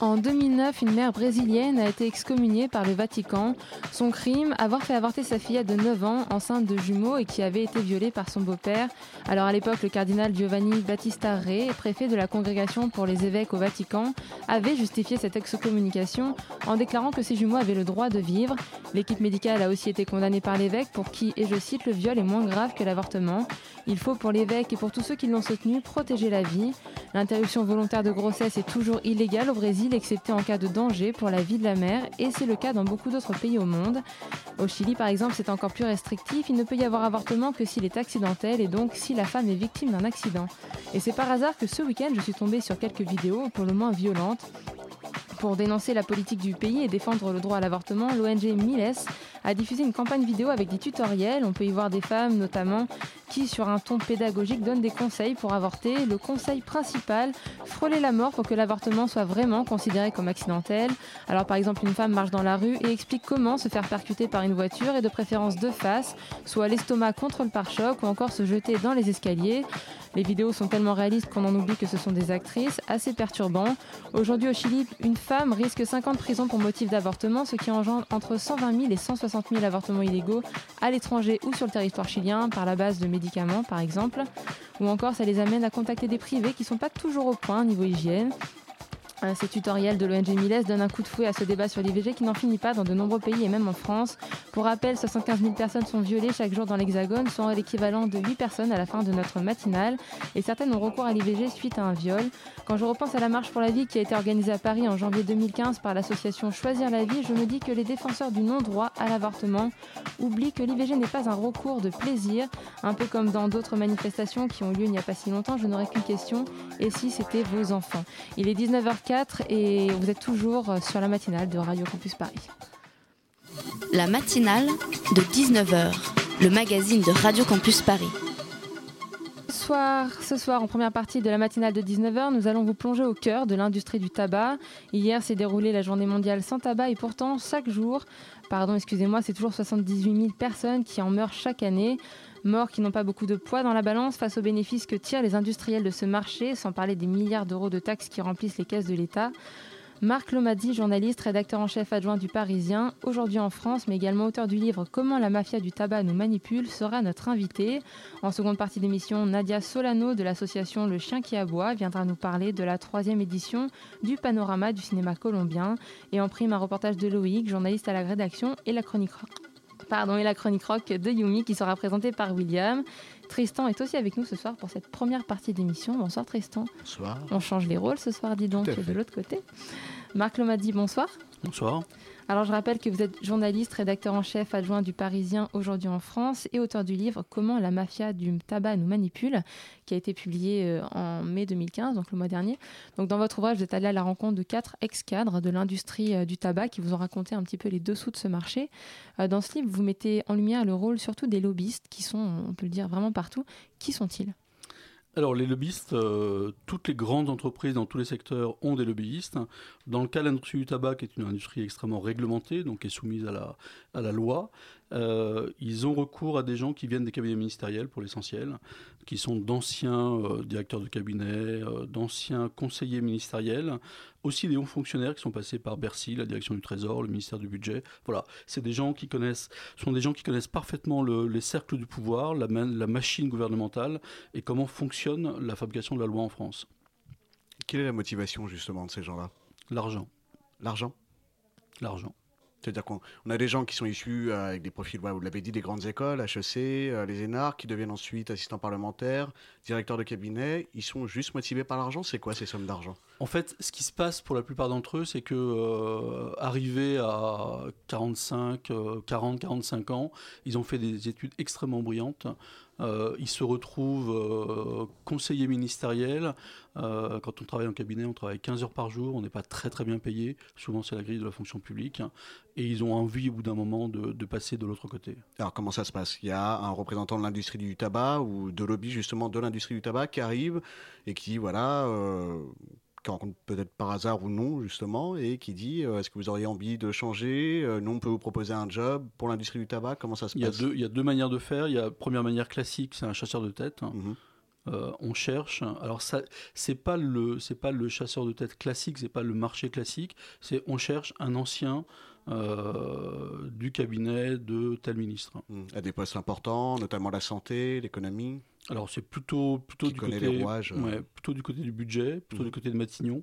En 2009, une mère brésilienne a été excommuniée par le Vatican. Son crime, avoir fait avorter sa fillette de 9 ans, enceinte de jumeaux et qui avait été violée par son beau-père. Alors à l'époque, le cardinal Giovanni Battista Re, préfet de la congrégation pour les évêques au Vatican, avait justifié cette excommunication en déclarant que ces jumeaux avaient le droit de vivre. L'équipe médicale a aussi été condamnée par l'évêque pour qui, et je cite, le viol est moins grave que l'avortement. Il faut pour l'évêque et pour tous ceux qui l'ont soutenu protéger la vie. L'interruption volontaire de grossesse est toujours illégale au Brésil, excepté en cas de danger pour la vie de la mère, et c'est le cas dans beaucoup d'autres pays au monde. Au Chili, par exemple, c'est encore plus restrictif. Il ne peut y avoir avortement que s'il est accidentel et donc si la femme est victime d'un accident. Et c'est par hasard que ce week-end, je suis tombée sur quelques vidéos, pour le moins violentes. Pour dénoncer la politique du pays et défendre le droit à l'avortement, l'ONG Miles a diffusé une campagne vidéo avec des tutoriels. On peut y voir des femmes notamment qui, sur un ton pédagogique, donnent des conseils pour avorter. Le conseil principal, frôler la mort pour que l'avortement soit vraiment considéré comme accidentel. Alors par exemple, une femme marche dans la rue et explique comment se faire percuter par une voiture et de préférence de face, soit l'estomac contre le pare-choc ou encore se jeter dans les escaliers. Les vidéos sont tellement réalistes qu'on en oublie que ce sont des actrices, assez perturbant. Aujourd'hui au Chili, une femme risque 5 ans de prison pour motif d'avortement, ce qui engendre entre 120 000 et 160 000 avortements illégaux à l'étranger ou sur le territoire chilien par la base de médicaments par exemple. Ou encore ça les amène à contacter des privés qui sont pas toujours au point niveau hygiène. Euh, Ces tutoriels de l'ONG Miles donnent un coup de fouet à ce débat sur l'IVG qui n'en finit pas dans de nombreux pays et même en France. Pour rappel, 75 000 personnes sont violées chaque jour dans l'Hexagone, soit l'équivalent de 8 personnes à la fin de notre matinale. Et certaines ont recours à l'IVG suite à un viol. Quand je repense à la marche pour la vie qui a été organisée à Paris en janvier 2015 par l'association Choisir la vie, je me dis que les défenseurs du non-droit à l'avortement oublient que l'IVG n'est pas un recours de plaisir. Un peu comme dans d'autres manifestations qui ont lieu il n'y a pas si longtemps, je n'aurais qu'une question. Et si c'était vos enfants? Il est 19h04 et vous êtes toujours sur la matinale de Radio Campus Paris. La matinale de 19h, le magazine de Radio Campus Paris. Ce soir, ce soir, en première partie de la matinale de 19h, nous allons vous plonger au cœur de l'industrie du tabac. Hier s'est déroulée la journée mondiale sans tabac et pourtant, chaque jour, pardon, excusez-moi, c'est toujours 78 000 personnes qui en meurent chaque année. Morts qui n'ont pas beaucoup de poids dans la balance face aux bénéfices que tirent les industriels de ce marché, sans parler des milliards d'euros de taxes qui remplissent les caisses de l'État. Marc Lomadi, journaliste, rédacteur en chef adjoint du Parisien, aujourd'hui en France, mais également auteur du livre Comment la mafia du tabac nous manipule, sera notre invité. En seconde partie d'émission, Nadia Solano de l'association Le Chien qui aboie viendra nous parler de la troisième édition du panorama du cinéma colombien. Et en prime, un reportage de Loïc, journaliste à la rédaction, et la chronique Pardon, et la chronique rock de Yumi qui sera présentée par William. Tristan est aussi avec nous ce soir pour cette première partie d'émission. Bonsoir Tristan. Bonsoir. On change les rôles ce soir, dis donc, de l'autre côté. Marc Lomadi, bonsoir. Bonsoir. Alors je rappelle que vous êtes journaliste, rédacteur en chef adjoint du Parisien aujourd'hui en France et auteur du livre Comment la mafia du tabac nous manipule, qui a été publié euh, en mai 2015, donc le mois dernier. Donc dans votre ouvrage, vous êtes allé à la rencontre de quatre ex-cadres de l'industrie euh, du tabac qui vous ont raconté un petit peu les dessous de ce marché. Euh, Dans ce livre, vous mettez en lumière le rôle surtout des lobbyistes qui sont, on peut le dire, vraiment partout. Qui sont-ils? Alors, les lobbyistes, euh, toutes les grandes entreprises dans tous les secteurs ont des lobbyistes. Dans le cas de l'industrie du tabac, qui est une industrie extrêmement réglementée, donc est soumise à la loi, euh, ils ont recours à des gens qui viennent des cabinets ministériels pour l'essentiel, qui sont d'anciens euh, directeurs de cabinet, euh, d'anciens conseillers ministériels, aussi des hauts fonctionnaires qui sont passés par Bercy, la direction du Trésor, le ministère du Budget. Voilà, c'est des gens qui connaissent, sont des gens qui connaissent parfaitement le- les cercles du pouvoir, la machine gouvernementale et comment fonctionne la fabrication de la loi en France. Quelle est la motivation justement de ces gens-là? L'argent, L'argent? L'argent. C'est-à-dire qu'on on a des gens qui sont issus euh, avec des profils, voilà, vous l'avez dit, des grandes écoles, HEC, euh, les énarques, qui deviennent ensuite assistants parlementaires, directeurs de cabinet. Ils sont juste motivés par l'argent. C'est quoi ces sommes d'argent? En fait, ce qui se passe pour la plupart d'entre eux, c'est que euh, arrivés à 45, euh, 40, 45 ans, ils ont fait des études extrêmement brillantes. Euh, ils se retrouvent euh, conseillers ministériels. Euh, quand on travaille en cabinet, on travaille 15 heures par jour, on n'est pas très très bien payé. Souvent, c'est la grille de la fonction publique. Et ils ont envie, au bout d'un moment, de, de passer de l'autre côté. Alors comment ça se passe? Il y a un représentant de l'industrie du tabac ou de lobby justement de l'industrie du tabac qui arrive et qui voilà euh, qui rencontre peut-être par hasard ou non justement et qui dit euh, est-ce que vous auriez envie de changer? Euh, Nous on peut vous proposer un job pour l'industrie du tabac. Comment ça se Il y, a passe? deux, il y a deux manières de faire. Il y a première manière classique, c'est un chasseur de tête. Mhm. Euh, on cherche. Alors ça, c'est pas le, c'est pas le chasseur de tête classique, c'est pas le marché classique. C'est on cherche un ancien euh, du cabinet de tel ministre. À des postes importants, notamment la santé, l'économie. Alors c'est plutôt plutôt du côté, les rouages, euh. ouais, plutôt du côté du budget, plutôt du côté de Matignon.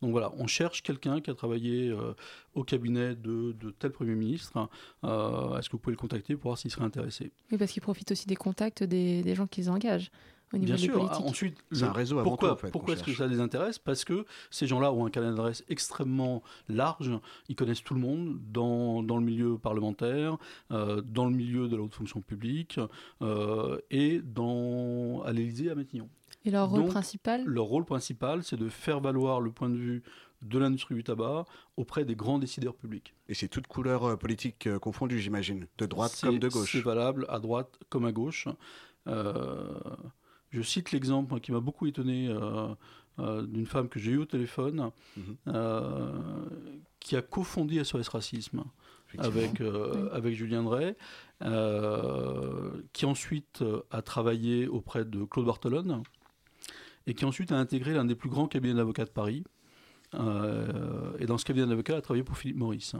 Donc voilà, on cherche quelqu'un qui a travaillé euh, au cabinet de, de tel Premier ministre. Euh, Est-ce que vous pouvez le contacter pour voir s'il serait intéressé? Oui, parce qu'ils profitent aussi des contacts des, des gens qu'ils engagent au niveau Bien des sûr. politiques. ah, Ensuite, C'est le- un réseau avant pourquoi, tout, en fait, pourquoi est-ce que ça les intéresse Parce que ces gens-là ont un carnet d'adresse extrêmement large. Ils connaissent tout le monde dans, dans le milieu parlementaire, euh, dans le milieu de la haute fonction publique euh, et dans, à l'Élysée, à Matignon. Et leur rôle Donc, principal? Leur rôle principal, c'est de faire valoir le point de vue de l'industrie du tabac auprès des grands décideurs publics. Et c'est toutes couleurs euh, politiques confondues, j'imagine, de droite C'est- comme de gauche. C'est valable à droite comme à gauche. Euh, je cite l'exemple qui m'a beaucoup étonné euh, euh, d'une femme que j'ai eue au téléphone, Mhm. euh, qui a cofondé SOS Racisme avec, euh, avec Julien Drey, euh, qui ensuite a travaillé auprès de Claude Barthelone, et qui ensuite a intégré l'un des plus grands cabinets d'avocats de Paris. Euh, et dans ce cabinet d'avocats, elle a travaillé pour Philippe Maurice.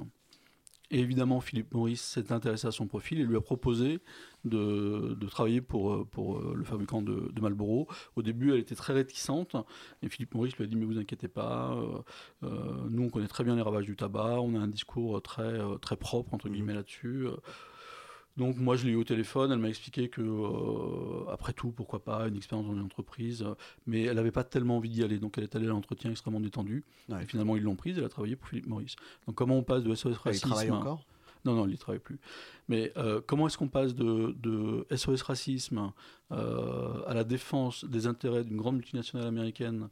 Et évidemment, Philippe Maurice s'est intéressé à son profil et lui a proposé de, travailler pour, euh, euh, le fabricant de, de Marlboro. Au début, elle était très réticente. Et Philippe Maurice lui a dit Mais vous inquiétez pas, euh, nous, on connaît très bien les ravages du tabac, on a un discours très, très propre, entre guillemets, là-dessus. Donc, moi, je l'ai eu au téléphone. Elle m'a expliqué que, euh, après tout, pourquoi pas, une expérience dans une entreprise. euh, Mais elle n'avait pas tellement envie d'y aller. Donc, elle est allée à l'entretien extrêmement détendue. Ouais. Et finalement, ils l'ont prise. Elle a travaillé pour Philippe Maurice. Donc, comment on passe de SOS Racisme travaille encore? Non, non, il n'y travaille plus. Mais euh, comment est-ce qu'on passe de, de SOS Racisme euh, à la défense des intérêts d'une grande multinationale américaine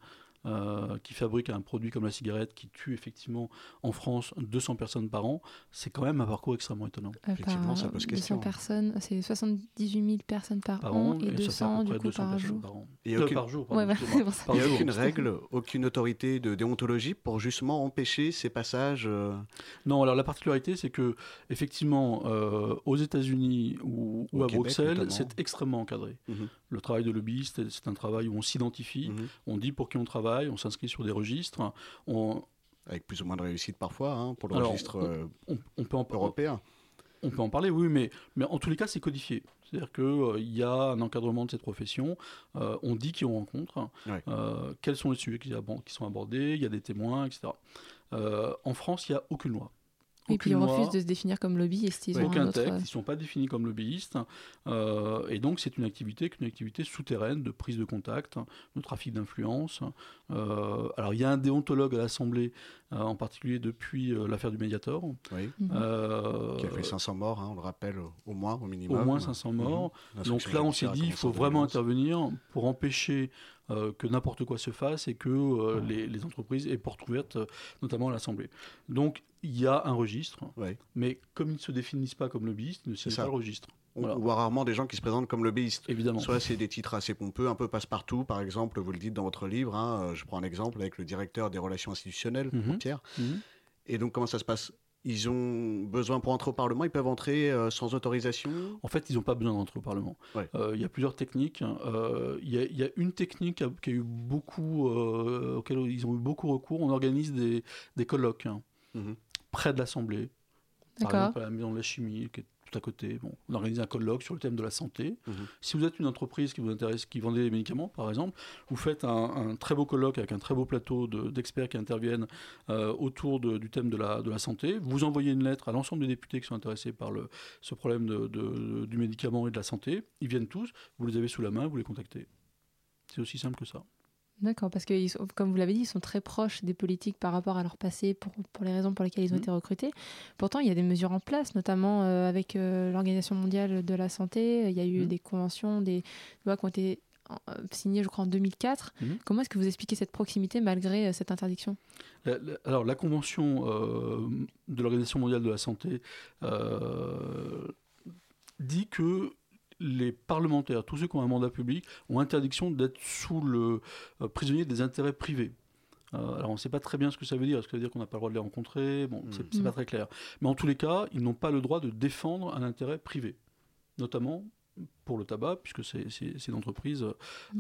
euh, qui fabrique un produit comme la cigarette qui tue effectivement en France 200 personnes par an C'est quand même un parcours extrêmement étonnant. Euh, Effectivement, ça pose 200 question. personnes, c'est 78 000 personnes par, Par an, an, et à 200 peu du près coup 200 par personnes jour. par an. Et Euh, aucune- par jour, Ouais, bah. Par Il n'y a aucune règle, aucune autorité de déontologie pour justement empêcher ces passages. euh, Non, alors la particularité, c'est que effectivement, euh, aux États-Unis ou, à Québec, Bruxelles, c'est extrêmement encadré. Mhm. Le travail de lobbyiste, c'est un travail où on s'identifie, mhm. on dit pour qui on travaille, on s'inscrit sur des registres, on, Avec plus ou moins de réussite parfois hein, pour le Alors, registre euh, on, on peut en, européen. on peut en parler, oui, mais, mais en tous les cas, c'est codifié. C'est-à-dire qu'il y a un encadrement de cette profession, euh, on dit qui on rencontre, Ouais. euh, quels sont les sujets qui, qui sont abordés, il y a des témoins, etc. Euh, en France, il n'y a aucune loi. Et puis ils refusent de se définir comme lobbyistes. Ils ont un aucun autre... texte, ils ne sont pas définis comme lobbyistes. Euh, et donc, c'est une activité, une activité souterraine de prise de contact, de trafic d'influence. Euh, alors, il y a un déontologue à l'Assemblée, euh, en particulier depuis euh, l'affaire du Mediator. Oui. Mhm. Euh, Qui a fait 500 morts, hein, on le rappelle, au moins, au minimum. au moins 500 morts. Mhm. Donc là, on s'est dit, il faut vraiment 2011. intervenir pour empêcher euh, que n'importe quoi se fasse et que euh, les, les entreprises aient porte ouverte, euh, notamment à l'Assemblée. Donc, il y a un registre, Ouais. mais comme ils ne se définissent pas comme lobbyistes, ils ne signent pas le registre. On, Voilà. voit rarement des gens qui se présentent comme lobbyistes. Évidemment. Soit c'est des titres assez pompeux, un peu passe-partout, par exemple, vous le dites dans votre livre, hein, euh, je prends un exemple avec le directeur des relations institutionnelles, Mhm. Pierre. Mhm. Et donc comment ça se passe? Ils ont besoin pour entrer au Parlement, ils peuvent entrer euh, sans autorisation? En fait, ils n'ont pas besoin d'entrer au Parlement. Ouais. Euh, Il y a plusieurs techniques. Euh, Il y, a- il y a une technique qui a, eu beaucoup, euh, auquel ils ont eu beaucoup recours. On organise des, des colloques hein, Mhm. près de l'Assemblée. Par D'accord. exemple, à la Maison de la Chimie, qui est tout à côté. Bon, on organise un colloque sur le thème de la santé. Mhm. Si vous êtes une entreprise qui vous intéresse, qui vendait des médicaments, par exemple, vous faites un, un très beau colloque avec un très beau plateau de- d'experts qui interviennent euh, autour de- du thème de la, de la santé. Vous envoyez une lettre à l'ensemble des députés qui sont intéressés par le, ce problème de- du médicament et de la santé. Ils viennent tous, vous les avez sous la main, vous les contactez. C'est aussi simple que ça. D'accord, parce que comme vous l'avez dit, ils sont très proches des politiques par rapport à leur passé pour, pour les raisons pour lesquelles ils ont Mhm. été recrutés. Pourtant, il y a des mesures en place, notamment euh, avec euh, l'Organisation mondiale de la santé. Il y a eu Mhm. des conventions, des lois qui ont été euh, signées, je crois, en 2004. Mhm. Comment est-ce que vous expliquez cette proximité malgré euh, cette interdiction? Alors, la Convention de l'Organisation mondiale de la santé dit que les parlementaires, tous ceux qui ont un mandat public, ont interdiction d'être sous le euh, prisonnier des intérêts privés. Euh, alors on ne sait pas très bien ce que ça veut dire. Est-ce que ça veut dire qu'on n'a pas le droit de les rencontrer? Bon, c'est c'est Mm. pas très clair. Mais en tous les cas, ils n'ont pas le droit de défendre un intérêt privé, notamment pour le tabac, puisque c'est une entreprise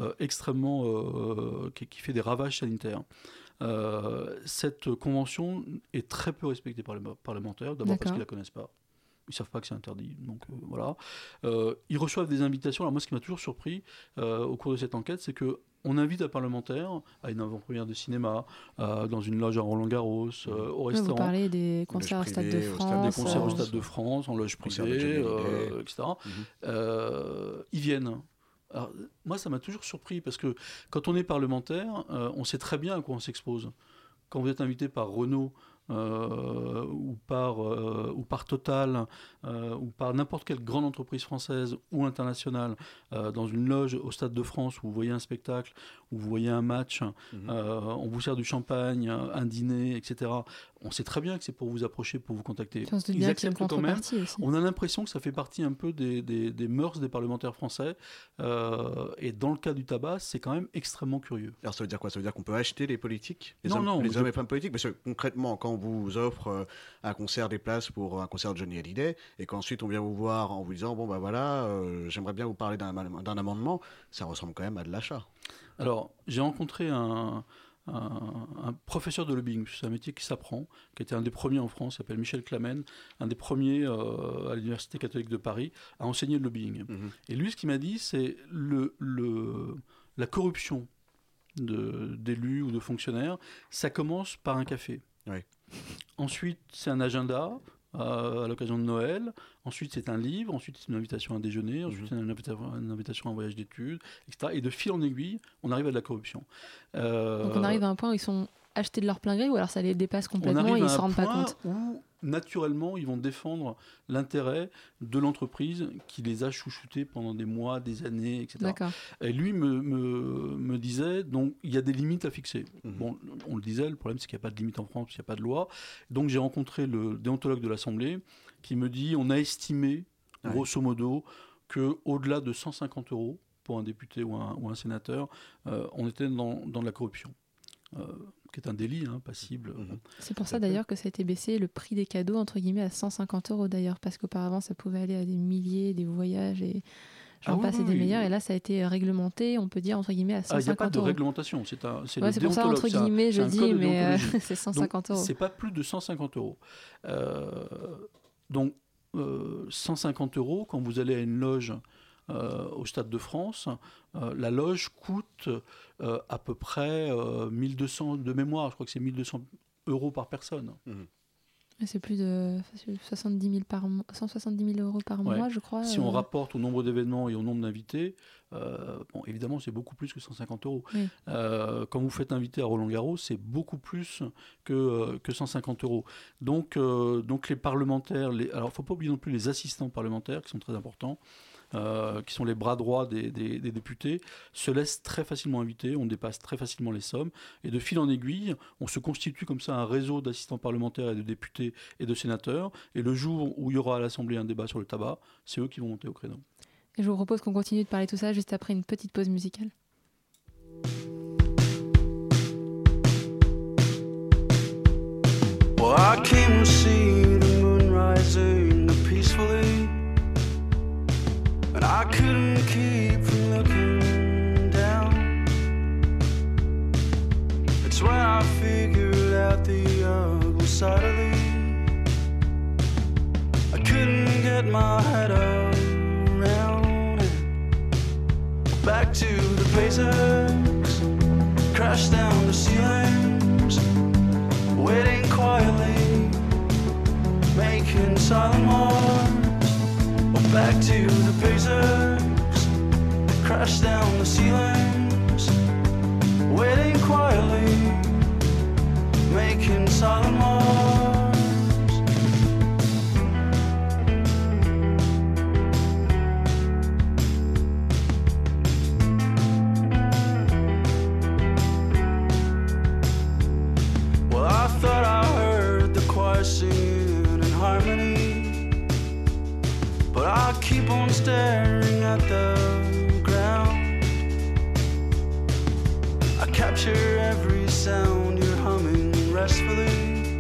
euh, extrêmement euh, qui, qui fait des ravages sanitaires. Cette convention est très peu respectée par les parlementaires, d'abord parce qu'ils la connaissent pas. Ils savent pas que c'est interdit, donc euh, voilà. Euh, ils reçoivent des invitations. Alors moi, ce qui m'a toujours surpris euh, au cours de cette enquête, c'est que on invite un parlementaire à une avant-première de cinéma, euh, dans une loge à Roland Garros, euh, au Ouais, Vous restaurant, parlez des concerts au Stade de France. des concerts au Stade de France, en loge privée, euh, etc. Mhm. Euh, ils viennent. Alors, moi, ça m'a toujours surpris parce que quand on est parlementaire, euh, on sait très bien à quoi on s'expose. Quand vous êtes invité par Renault euh, ou, par, euh, ou par Total euh, ou par n'importe quelle grande entreprise française ou internationale dans une loge au Stade de France où vous voyez un spectacle, où vous voyez un match, Mhm. euh, on vous sert du champagne, un dîner, etc. On sait très bien que c'est pour vous approcher, pour vous contacter. Ils bien acceptent quand même. aussi. On a l'impression que ça fait partie un peu des, des- des mœurs des parlementaires français. euh, et dans le cas du tabac, c'est quand même extrêmement curieux. Alors ça veut dire quoi? Ça veut dire qu'on peut acheter les politiques? Les Non, hommes, non, les je- hommes et femmes politiques? Parce que concrètement, quand on vous offre euh, un concert des places pour un concert de Johnny Hallyday, et qu'ensuite on vient vous voir en vous disant, bon bah voilà, euh, j'aimerais bien vous parler d'un d'un amendement, ça ressemble quand même à de l'achat. Alors, j'ai rencontré un, un- un professeur de lobbying, c'est un métier qui s'apprend, qui était un des premiers en France, s'appelle Michel Clamen, un des premiers euh, à l'Université catholique de Paris à enseigner le lobbying. Mhm. Et lui, ce qu'il m'a dit, c'est le, le, la corruption d'élus ou de fonctionnaires, ça commence par un café. Oui. Ensuite, c'est un agenda euh, à l'occasion de Noël. Ensuite, c'est un livre. Ensuite, c'est une invitation à un déjeuner. Ensuite, c'est une, invita- une invitation à un voyage d'études, etc. Et de fil en aiguille, on arrive à de la corruption. Euh, Donc on arrive à un point où ils sont achetés de leur plein gré ou alors ça les dépasse complètement et ils ne se rendent pas compte. où naturellement ils vont défendre l'intérêt de l'entreprise qui les a chouchoutés pendant des mois, des années, etc. Et lui me, me, me disait, donc il y a des limites à fixer. Mhm. Bon, on le disait, le problème c'est qu'il n'y a pas de limite en France, il n'y a pas de loi. Donc j'ai rencontré le déontologue de l'Assemblée qui me dit, on a estimé, Ouais. grosso modo, que au-delà de 150 euros pour un député ou un, ou un sénateur, euh, on était dans, dans de la corruption. Euh, qui est un délit hein, passible. Mhm. C'est pour ça d'ailleurs que ça a été baissé le prix des cadeaux entre guillemets à 150 euros d'ailleurs parce qu'auparavant ça pouvait aller à des milliers, des voyages et j'en Ah oui, passe et des oui. meilleurs et là ça a été réglementé on peut dire entre guillemets à Ah, il n'y a pas 150 de euros. réglementation, c'est un, c'est Ouais, pour ça entre guillemets je dis mais euh, c'est 150 euros. C'est pas plus de 150 euros. Euh, donc, euh, 150 euros, quand vous allez à une loge euh, au Stade de France, euh, la loge coûte euh, à peu près euh, 1200 de mémoire, je crois que c'est 1200 euros par personne. Et C'est plus de 70 000 par mois, 170 000 euros par Ouais. mois je crois. Si on euh, rapporte au nombre d'événements et au nombre d'invités, euh, bon, évidemment, c'est beaucoup plus que 150 euros. Oui. Euh, quand vous faites inviter à Roland Garros, c'est beaucoup plus que, euh, que 150 euros. Donc, euh, donc les parlementaires, les, alors il ne faut pas oublier non plus les assistants parlementaires qui sont très importants. Euh, qui sont les bras droits des, des- des députés, se laissent très facilement inviter, on dépasse très facilement les sommes, et de fil en aiguille, on se constitue comme ça un réseau d'assistants parlementaires et de députés et de sénateurs, et le jour où il y aura à l'Assemblée un débat sur le tabac, c'est eux qui vont monter au créneau. Et je vous propose qu'on continue de parler de tout ça juste après une petite pause musicale. Well, I came to see I couldn't keep from looking down. It's when I figured out the ugly side of thee. I couldn't get my head around it. Back to the basics, crash down the ceilings waiting quietly, making silent marks. Back to the pacers crash down the ceilings, waiting quietly, making silent noise. I keep on staring at the ground. I capture every sound you're humming restfully.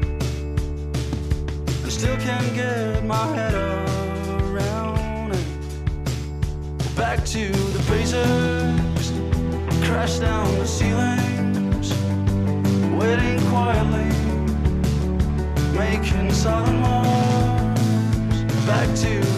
And still can't get my head around it. Back to the basics, crash down the ceilings, waiting quietly, making silent moves. Back to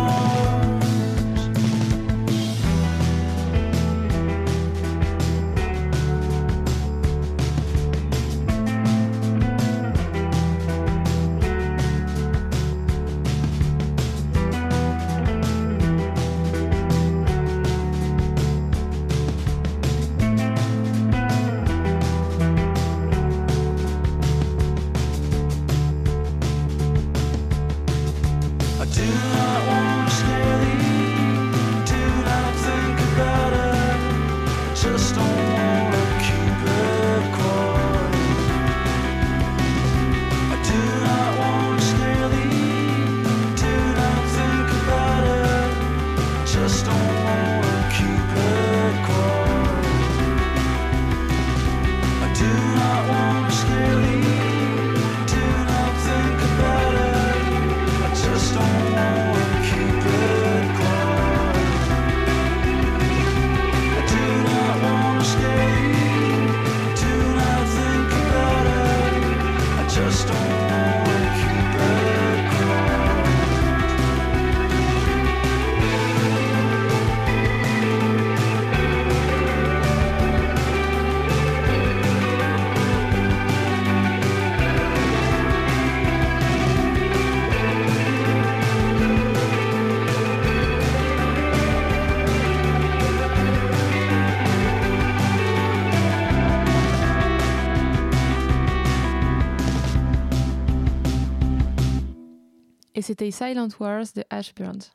c'était Silent Wars de Ash Burns.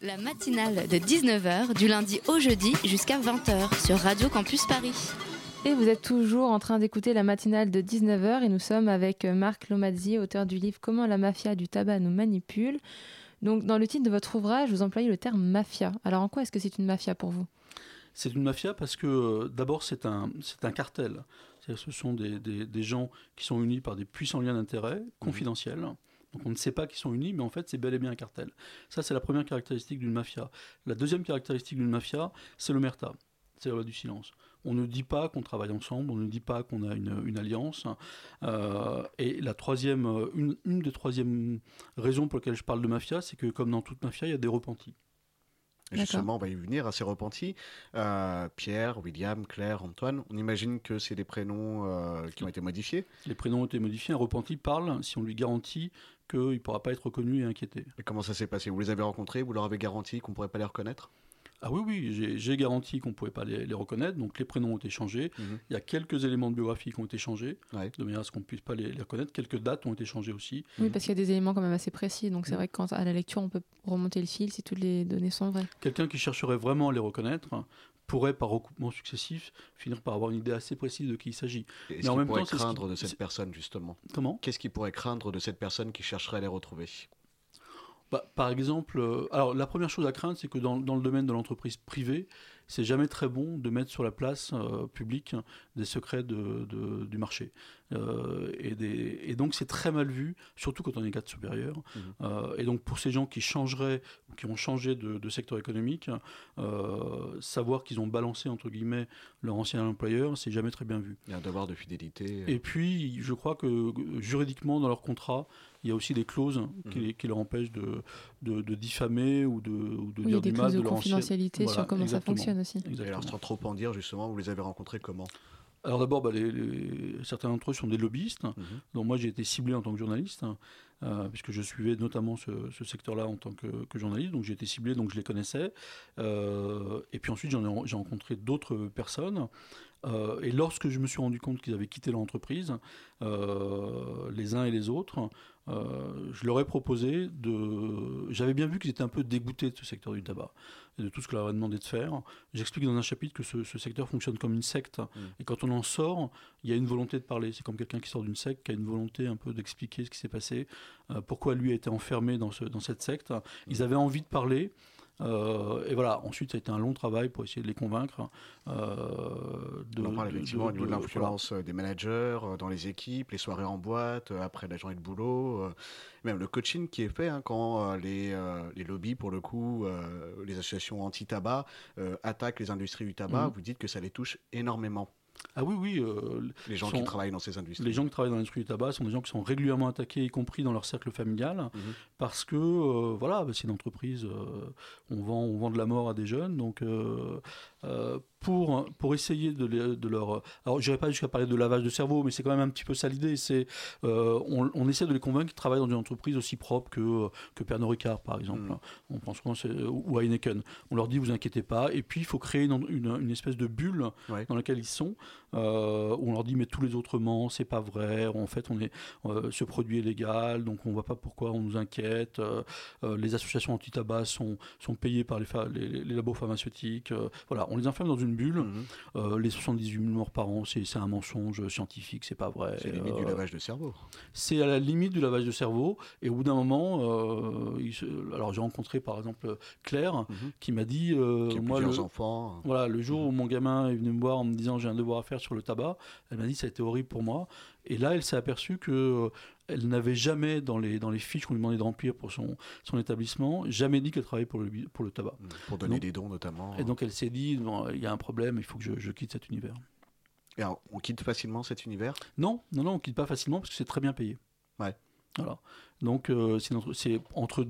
La matinale de 19h du lundi au jeudi jusqu'à 20h sur Radio Campus Paris. Et vous êtes toujours en train d'écouter la matinale de 19h et nous sommes avec euh, Marc Lomazzi, auteur du livre Comment la mafia du tabac nous manipule. Donc dans le titre de votre ouvrage, vous employez le terme mafia. Alors en quoi est-ce que c'est une mafia pour vous? C'est une mafia parce que euh, d'abord c'est un, c'est un cartel. C'est-à-dire ce sont des, des- des gens qui sont unis par des puissants liens d'intérêt confidentiels. Donc on ne sait pas qu'ils sont unis, mais en fait c'est bel et bien un cartel. Ça c'est la première caractéristique d'une mafia. La deuxième caractéristique d'une mafia, c'est l'omerta, c'est la loi du silence. On ne dit pas qu'on travaille ensemble, on ne dit pas qu'on a une, alliance. Euh, et la troisième, euh, une des troisièmes raisons pour lesquelles je parle de mafia, c'est que comme dans toute mafia, il y a des repentis. Et Justement, on va y venir à ces repentis. Euh, Pierre, William, Claire, Antoine, on imagine que c'est des prénoms euh, qui ont été modifiés. Les prénoms ont été modifiés. Un repenti parle si on lui garantit qu'il ne pourra pas être reconnu et inquiété. Et comment ça s'est passé? Vous les avez rencontrés, vous leur avez garanti qu'on ne pourrait pas les reconnaître? Ah oui, oui, j'ai- garanti qu'on ne pouvait pas les, les reconnaître, donc les prénoms ont été changés. Mhm. Il y a quelques éléments de biographie qui ont été changés, Ouais. de manière à ce qu'on ne puisse pas les, les reconnaître. Quelques dates ont été changées aussi. Oui, parce qu'il y a des éléments quand même assez précis. Donc c'est Mm. vrai que quand à la lecture, on peut remonter le fil si toutes les données sont vraies. Quelqu'un qui chercherait vraiment à les reconnaître pourrait, par recoupement successif, finir par avoir une idée assez précise de qui il s'agit. Qu'est-ce Mais en qu'il même pourrait temps, c'est ce qui- craindre de cette personne, justement? Comment? Qu'est-ce qu'il pourrait craindre de cette personne qui chercherait à les retrouver? Bah, par exemple, euh, alors la première chose à craindre, c'est que dans, dans le domaine de l'entreprise privée, c'est jamais très bon de mettre sur la place euh, publique des secrets de, de- du marché. Euh, et, des- et donc c'est très mal vu, surtout quand on est cadre supérieur. Mhm. Euh, et donc pour ces gens qui changeraient, ou qui ont changé de, de secteur économique, savoir qu'ils ont balancé entre guillemets leur ancien employeur, c'est jamais très bien vu. Il y a un devoir de fidélité. Et puis, je crois que juridiquement, dans leur contrat, il y a aussi des clauses qui, Mhm. qui leur empêchent de, de, de diffamer ou de, ou de Oui, il y dire a des du mal de de leur ancien- confidentialité Voilà, sur comment exactement. ça fonctionne aussi. Et alors, Exactement. sans trop en dire, justement, vous les avez rencontrés comment Alors d'abord, bah, les- les- certains d'entre eux sont des lobbyistes. Mhm. Donc moi, j'ai été ciblé en tant que journaliste, euh, puisque je suivais notamment ce, ce secteur-là en tant que, que journaliste. Donc j'ai été ciblé, donc je les connaissais. Euh, et puis ensuite, j'ai rencontré d'autres personnes. Euh, et lorsque je me suis rendu compte qu'ils avaient quitté l'entreprise, euh, les uns et les autres, euh, je leur ai proposé de. J'avais bien vu qu'ils étaient un peu dégoûtés de ce secteur du tabac et de tout ce que leur a demandé de faire. J'explique dans un chapitre que ce, ce secteur fonctionne comme une secte. Et quand on en sort, il y a une volonté de parler. C'est comme quelqu'un qui sort d'une secte, qui a une volonté un peu d'expliquer ce qui s'est passé, pourquoi lui a été enfermé dans, ce, dans cette secte. Ils avaient envie de parler. Euh, et voilà, ensuite, ça a été un long travail pour essayer de les convaincre. euh, de, On en parle de- effectivement au niveau de de- l'influence euh, des managers, dans les équipes, les soirées en boîte, après la journée de boulot, euh, même le coaching qui est fait hein, quand les, les lobbies, pour le coup, les associations anti-tabac attaquent les industries du tabac, Mhm. vous dites que ça les touche énormément, Ah oui, oui. euh, les gens sont- qui travaillent dans ces industries. Les gens qui travaillent dans l'industrie du tabac sont des gens qui sont régulièrement attaqués, y compris dans leur cercle familial, parce que euh, voilà, bah, c'est une entreprise, euh, on, vend, on vend de la mort à des jeunes, donc pour, pour essayer de, les- de leur... Alors je n'irai pas jusqu'à parler de lavage de cerveau, mais c'est quand même un petit peu ça l'idée, c'est euh, on, on essaie de les convaincre qu'ils travaillent dans une entreprise aussi propre que, que Pernod Ricard, par exemple. Mhm. On pense souvent ou Heineken. On leur dit, vous inquiétez pas, et puis il faut créer une, une- une espèce de bulle Ouais. dans laquelle ils sont, euh, où on leur dit mais tous les autres mentent, c'est pas vrai. En fait, on est euh, ce produit est légal, donc on voit pas pourquoi on nous inquiète. Euh, les associations anti-tabac sont sont payées par les, les, les labos pharmaceutiques. Voilà, on les enferme dans une bulle. Mhm. Euh, les 78 000 morts par an, c'est un mensonge scientifique, c'est pas vrai. C'est limite du Euh, lavage de cerveau. c'est à la limite du lavage de cerveau. Et au bout d'un moment, euh, il se- alors j'ai rencontré par exemple Claire Mhm. qui m'a dit, Qui a moi, plusieurs le, enfants. voilà, le jour où mon gamin est venu me voir en me disant j'ai un devoir à faire sur le tabac, elle m'a dit ça a été horrible pour moi. Et là, elle s'est aperçue que elle n'avait jamais dans les dans les fiches qu'on lui demandait de remplir pour son son établissement, jamais dit qu'elle travaillait pour le pour le tabac. Mhm. Pour donner Donc- des dons notamment. Et donc elle s'est dit Bon, il y a un problème, il faut que je, je quitte cet univers. Et alors, on quitte facilement cet univers? Non, non, non, on quitte pas facilement parce que c'est très bien payé. Ouais. Voilà. Donc euh, c'est entre, c'est entre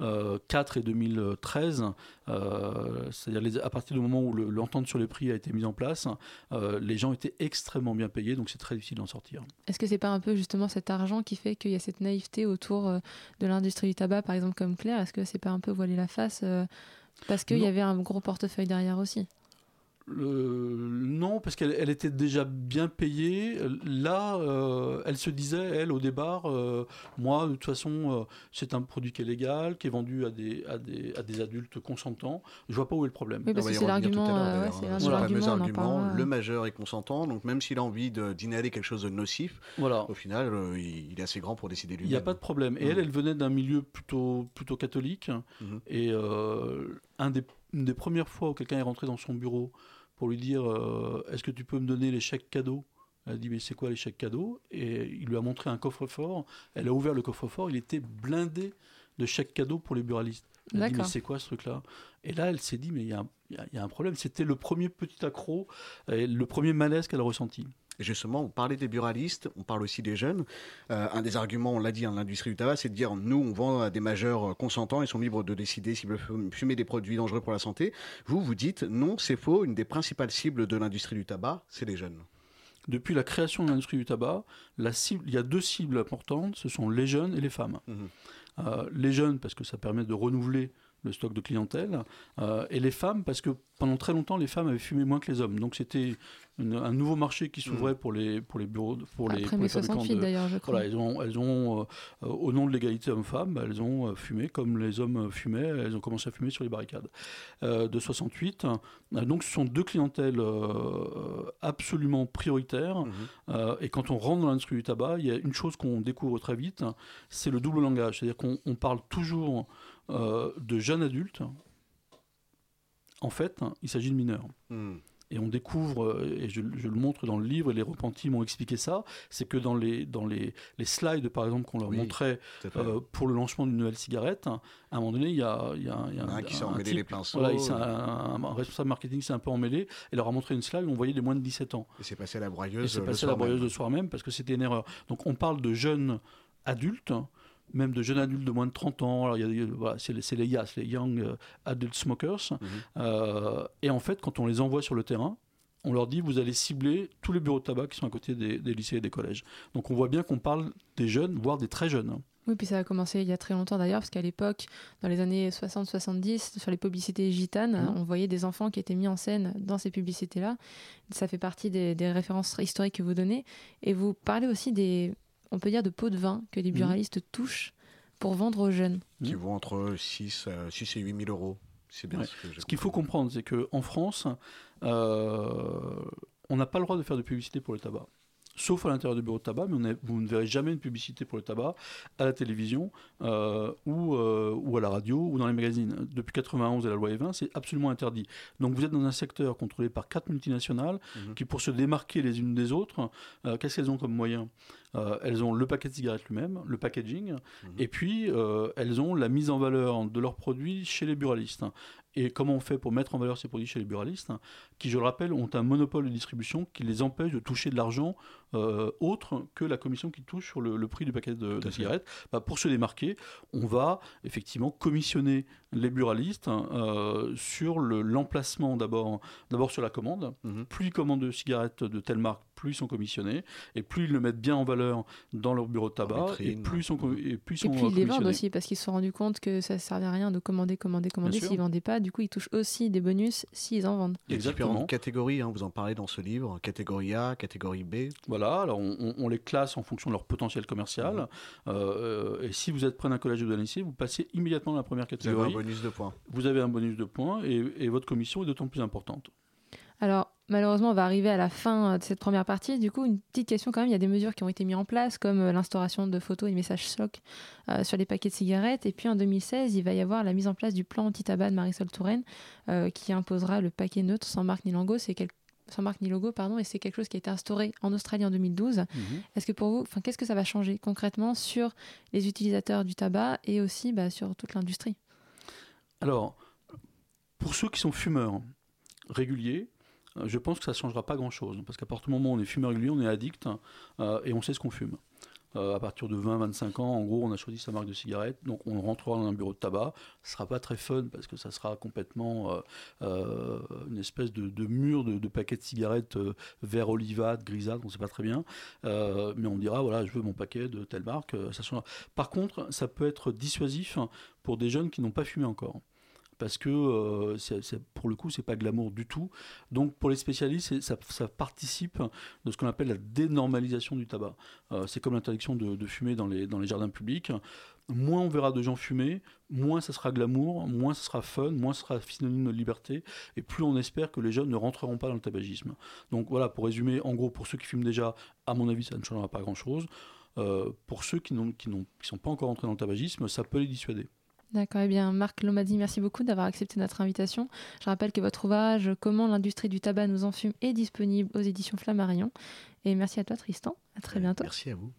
2004 et 2013, euh, c'est-à-dire à partir du moment où le- l'entente sur les prix a été mise en place, euh, les gens étaient extrêmement bien payés, donc c'est très difficile d'en sortir. Est-ce que c'est pas un peu justement cet argent qui fait qu'il y a cette naïveté autour euh, de l'industrie du tabac, par exemple comme Claire? Est-ce que c'est pas un peu voiler la face euh, parce qu'il y avait un gros portefeuille derrière aussi? Le- non, parce qu'elle elle était déjà bien payée. Là, euh, elle se disait, elle, au départ, euh, moi, de toute façon, euh, c'est un produit qui est légal, qui est vendu à des, à des, à des adultes consentants. Je vois pas où est le problème. Oui, parce que c'est l'argument. euh, ouais, hein. argument, le majeur est consentant, donc même s'il a envie de- d'inhaler quelque chose de nocif, Voilà. au final, euh, il, il est assez grand pour décider Il lui-même. n'y a pas de problème. Et Mhm. elle, elle venait d'un milieu plutôt, plutôt catholique. Mhm. Et euh, un des, une des premières fois où quelqu'un est rentré dans son bureau pour lui dire euh, Est-ce que tu peux me donner les chèques cadeaux? Elle a dit Mais c'est quoi les chèques cadeaux? Et il lui a montré un coffre-fort. Elle a ouvert le coffre-fort. Il était blindé de chèques cadeaux pour les buralistes. Elle a dit Mais c'est quoi ce truc-là? Et là, elle s'est dit Mais il y, a un- il y a- il y a un problème. C'était le premier petit accro, et le premier malaise qu'elle a ressenti. Justement, on parlait des buralistes, on parle aussi des jeunes. Euh, un des arguments, on l'a dit, hein, l'industrie du tabac, c'est de dire nous, on vend à des majeurs euh, consentants, ils sont libres de décider s'ils veulent fum- fumer des produits dangereux pour la santé. Vous, vous dites non, c'est faux, une des principales cibles de l'industrie du tabac, c'est les jeunes. Depuis la création de l'industrie du tabac, la cible, il y a deux cibles importantes, ce sont les jeunes et les femmes. Mhm. Euh, les jeunes parce que ça permet de renouveler le stock de clientèle, euh, et les femmes parce que pendant très longtemps les femmes avaient fumé moins que les hommes. Donc c'était un nouveau marché qui s'ouvrait pour les pour les bureaux, de- pour les, Après pour les fabricants 68 de, d'ailleurs, je crois. voilà, elles ont, elles ont euh, euh, au nom de l'égalité homme-femme, bah, elles ont fumé comme les hommes fumaient, elles ont commencé à fumer sur les barricades euh, de 68. Euh, donc ce sont deux clientèles euh, absolument prioritaires. Mhm. Euh, et quand on rentre dans l'industrie du tabac, il y a une chose qu'on découvre très vite, c'est le double langage. C'est-à-dire qu'on on parle toujours euh, de jeunes adultes. En fait, il s'agit de mineurs. Mhm. Et on découvre, euh, et je, je le montre dans le livre, et les repentis m'ont expliqué ça, c'est que dans les, dans les, les slides, par exemple, qu'on leur Oui, montrait euh, pour le lancement d'une nouvelle cigarette, à un moment donné, il y a, il y a, il y un qui s'est un emmêlé type- les pinceaux. Voilà, il s'est- un, un- un responsable marketing s'est un peu emmêlé et leur a montré une slide où on voyait les moins de 17 ans. Et c'est passé à la Et broyeuse. c'est euh, le passé à la broyeuse même. le soir même parce que c'était une erreur. Donc on parle de jeunes adultes, même de jeunes adultes de moins de 30 ans. Alors, il y a des- voilà, c'est les, c'est les YAS, les Young euh, Adult Smokers. Mhm. Euh, et en fait, quand on les envoie sur le terrain, on leur dit vous allez cibler tous les bureaux de tabac qui sont à côté des, des lycées et des collèges. Donc on voit bien qu'on parle des jeunes, voire des très jeunes. Oui, puis ça a commencé il y a très longtemps d'ailleurs, parce qu'à l'époque, dans les années 60-70, sur les publicités gitanes, Mhm. on voyait des enfants qui étaient mis en scène dans ces publicités-là. Ça fait partie des, des références historiques que vous donnez. Et vous parlez aussi des, on peut dire, de pots de vin que les Mhm. buralistes touchent pour vendre aux jeunes. Qui Mhm. vont entre 6, euh, 6 et 8 000 euros. C'est bien Ouais. ce que j'ai Ce qu'il faut comprendre, c'est qu'en France, euh, on n'a pas le droit de faire de publicité pour le tabac. Sauf à l'intérieur du bureau de tabac, mais on est- vous ne verrez jamais une publicité pour le tabac à la télévision euh, ou, euh, ou à la radio ou dans les magazines. Depuis 91 et la loi E20, c'est absolument interdit. Donc vous êtes dans un secteur contrôlé par quatre multinationales Mhm. qui, pour se démarquer les unes des autres, euh, qu'est-ce qu'elles ont comme moyen Elles ont le paquet de cigarettes lui-même, le packaging, Mhm. et puis elles ont la mise en valeur de leurs produits chez les buralistes. Et comment on fait pour mettre en valeur ces produits chez les buralistes, qui, je le rappelle, ont un monopole de distribution qui les empêche de toucher de l'argent euh, autre que la commission qui touche sur le, le prix du paquet de, cigarettes. Bah, pour se démarquer, on va effectivement commissionner les buralistes euh, sur le- l'emplacement d'abord, d'abord sur la commande. Mhm. Plus ils commandent de cigarettes de telle marque, plus ils sont commissionnés, et plus ils le mettent bien en valeur dans leur bureau de tabac, et plus ils sont, et plus ils Et puis euh, ils les vendent aussi parce qu'ils se sont rendus compte que ça ne servait à rien de commander, commander, commander. S'ils vendaient pas, du coup, ils touchent aussi des bonus s'ils en vendent. Il y a Exactement. différentes catégories, hein, vous en parlez dans ce livre. Catégorie A, catégorie B. Voilà, alors on, on- on les classe en fonction de leur potentiel commercial. Mhm. Euh, et si vous êtes près d'un collège ou d'un lycée, vous passez immédiatement dans la première Vous avez un catégorie. bonus de points. Vous avez un bonus de points et, et votre commission est d'autant plus importante. Alors, malheureusement, on va arriver à la fin euh, de cette première partie. Du coup, une petite question quand même. Il y a des mesures qui ont été mises en place, comme euh, l'instauration de photos et de messages SOC euh, sur les paquets de cigarettes. Et puis en 2016, il va y avoir la mise en place du plan anti-tabac de Marisol Touraine, euh, qui imposera le paquet neutre sans marque ni logo. C'est quel- sans marque ni logo, pardon, et c'est quelque chose qui a été instauré en Australie en 2012. Est-ce que pour vous, enfin, qu'est-ce que ça va changer concrètement sur les utilisateurs du tabac et aussi bah, sur toute l'industrie? Alors, pour ceux qui sont fumeurs réguliers, euh, je pense que ça ne changera pas grand-chose. Parce qu'à partir du moment où on est fumeur régulier, on est addict euh, et on sait ce qu'on fume. Euh, à partir de 20-25 ans, en gros, on a choisi sa marque de cigarette, donc on rentrera dans un bureau de tabac. Ce sera pas très fun parce que ça sera complètement euh, euh, une espèce de, mur de, paquets de cigarettes vert olivâtre, grisâtre, on ne sait pas très bien. Mais on dira, voilà, je veux mon paquet de telle marque. Par contre, ça peut être dissuasif pour des jeunes qui n'ont pas fumé encore parce que euh, pour le coup c'est pas glamour du tout. Donc pour les spécialistes ça, participe de ce qu'on appelle la dénormalisation du tabac. Euh, c'est comme l'interdiction de, fumer dans les, jardins publics. Moins on verra de gens fumer moins ça sera glamour moins ça sera fun moins ça sera synonyme de liberté et plus on espère que les jeunes ne rentreront pas dans le tabagisme. Donc voilà pour résumer en gros pour ceux qui fument déjà à mon avis ça ne changera pas grand chose pour ceux qui qui sont pas encore entrés dans le tabagisme ça peut les dissuader D'accord, eh bien Marc Lomadi, merci beaucoup d'avoir accepté notre invitation. Je rappelle que votre ouvrage Comment l'industrie du tabac nous enfume est disponible aux éditions Flammarion. Et merci à toi Tristan, à très bientôt. Merci à vous.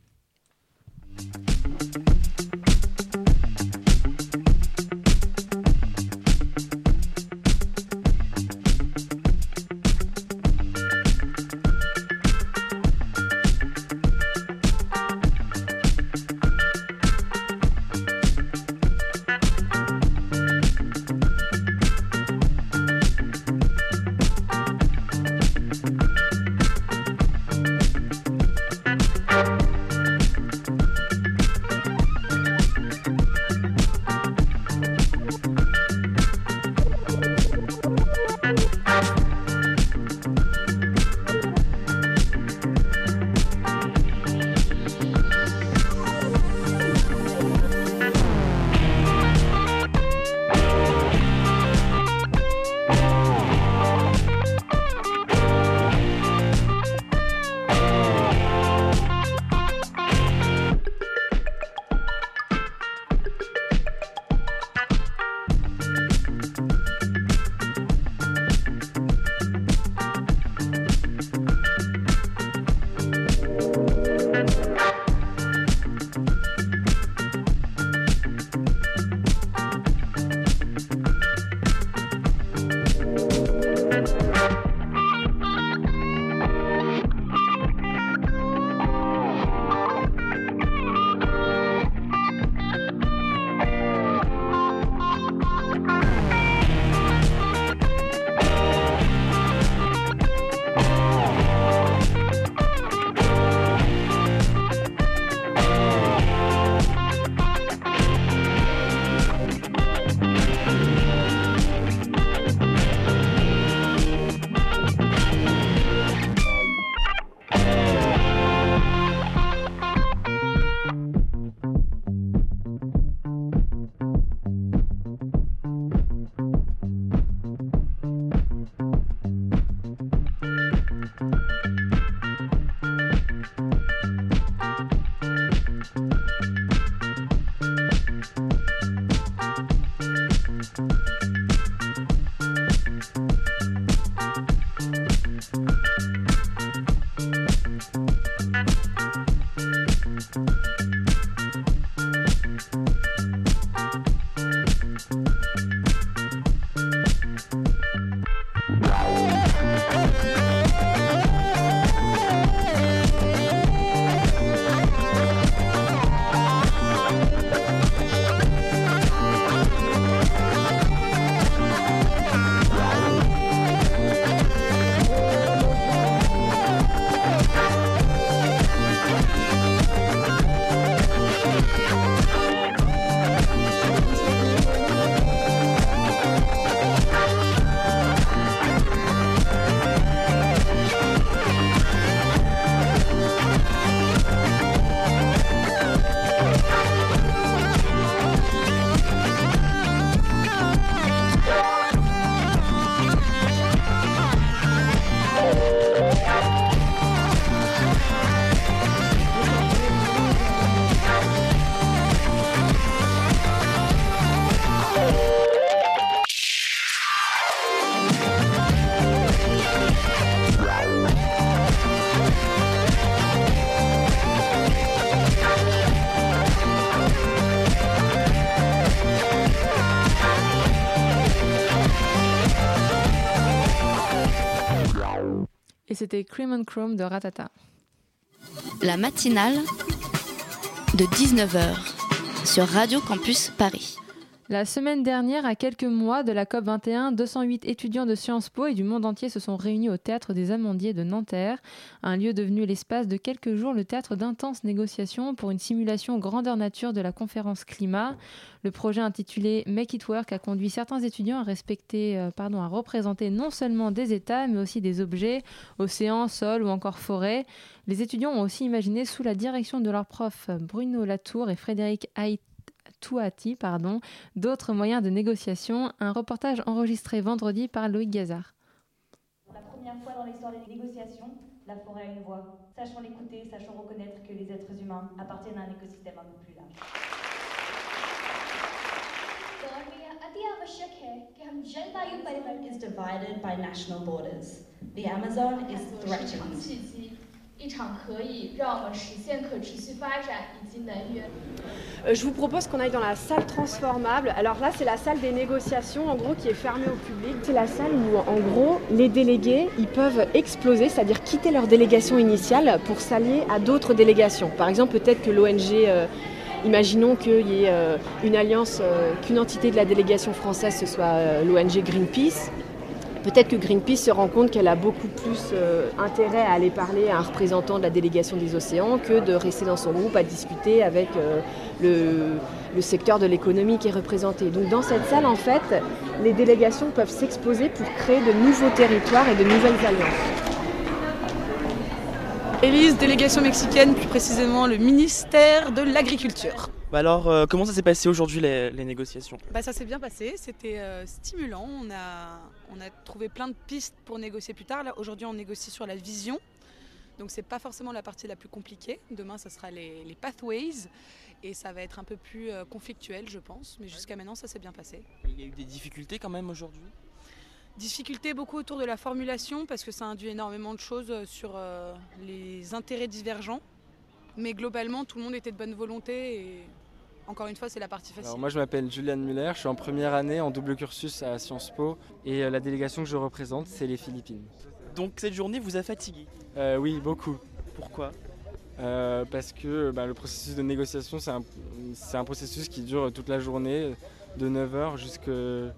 C'était Cream and Chrome de Ratata. La matinale de 19h sur Radio Campus Paris. La semaine dernière, à quelques mois de la COP21, 208 étudiants de Sciences Po et du monde entier se sont réunis au Théâtre des Amandiers de Nanterre, un lieu devenu l'espace de quelques jours le théâtre d'intenses négociations pour une simulation grandeur nature de la conférence climat. Le projet intitulé Make It Work a conduit certains étudiants à euh, représenter non seulement des États, mais aussi des objets, océans, sols ou encore forêts. Les étudiants ont aussi imaginé, sous la direction de leurs profs Bruno Latour et Frédéric Haït, Touati, pardon, d'autres moyens de négociation. Un reportage enregistré vendredi par Loïc Gazard. Pour la première fois dans l'histoire des négociations, la forêt a une voix. Sachons l'écouter, sachons reconnaître que les êtres humains appartiennent à un écosystème un peu plus large. The Amazon is threatened. 契机，一场可以让我们实现可持续发展以及能源。 Euh, Je vous propose qu'on aille dans la salle transformable. Alors là, c'est la salle des négociations, en gros, qui est fermée au public. C'est la salle où, en gros, les délégués, ils peuvent exploser, c'est-à-dire quitter leur délégation initiale pour s'allier à d'autres délégations. Par exemple, peut-être que l'ONG, euh, imaginons qu'il y ait euh, une alliance, euh, qu'une entité de la délégation française, ce soit euh, l'ONG Greenpeace. Peut-être que Greenpeace se rend compte qu'elle a beaucoup plus euh, intérêt à aller parler à un représentant de la délégation des océans que de rester dans son groupe à discuter avec euh, le, le secteur de l'économie qui est représenté. Donc dans cette salle, en fait, les délégations peuvent s'exposer pour créer de nouveaux territoires et de nouvelles alliances. Élise, délégation mexicaine, plus précisément le ministère de l'Agriculture. Bah alors, euh, comment ça s'est passé aujourd'hui les, les négociations? Bah, ça s'est bien passé, c'était euh, stimulant. On a, on a trouvé plein de pistes pour négocier plus tard. Là, aujourd'hui, on négocie sur la vision. Donc, c'est pas forcément la partie la plus compliquée. Demain, ça sera les, les pathways. Et ça va être un peu plus euh, conflictuel, je pense. Mais jusqu'à maintenant, ça s'est bien passé. Il y a eu des difficultés quand même aujourd'hui? Difficulté beaucoup autour de la formulation parce que ça induit énormément de choses sur les intérêts divergents. Mais globalement, tout le monde était de bonne volonté et encore une fois, c'est la partie facile. Alors moi je m'appelle Julian Muller, je suis en première année en double cursus à Sciences Po et euh, la délégation que je représente c'est les Philippines. Donc cette journée vous a fatigué? Euh, Oui, beaucoup. Pourquoi? Euh, Parce que bah, le processus de négociation c'est un, processus qui dure toute la journée de 9h jusqu'au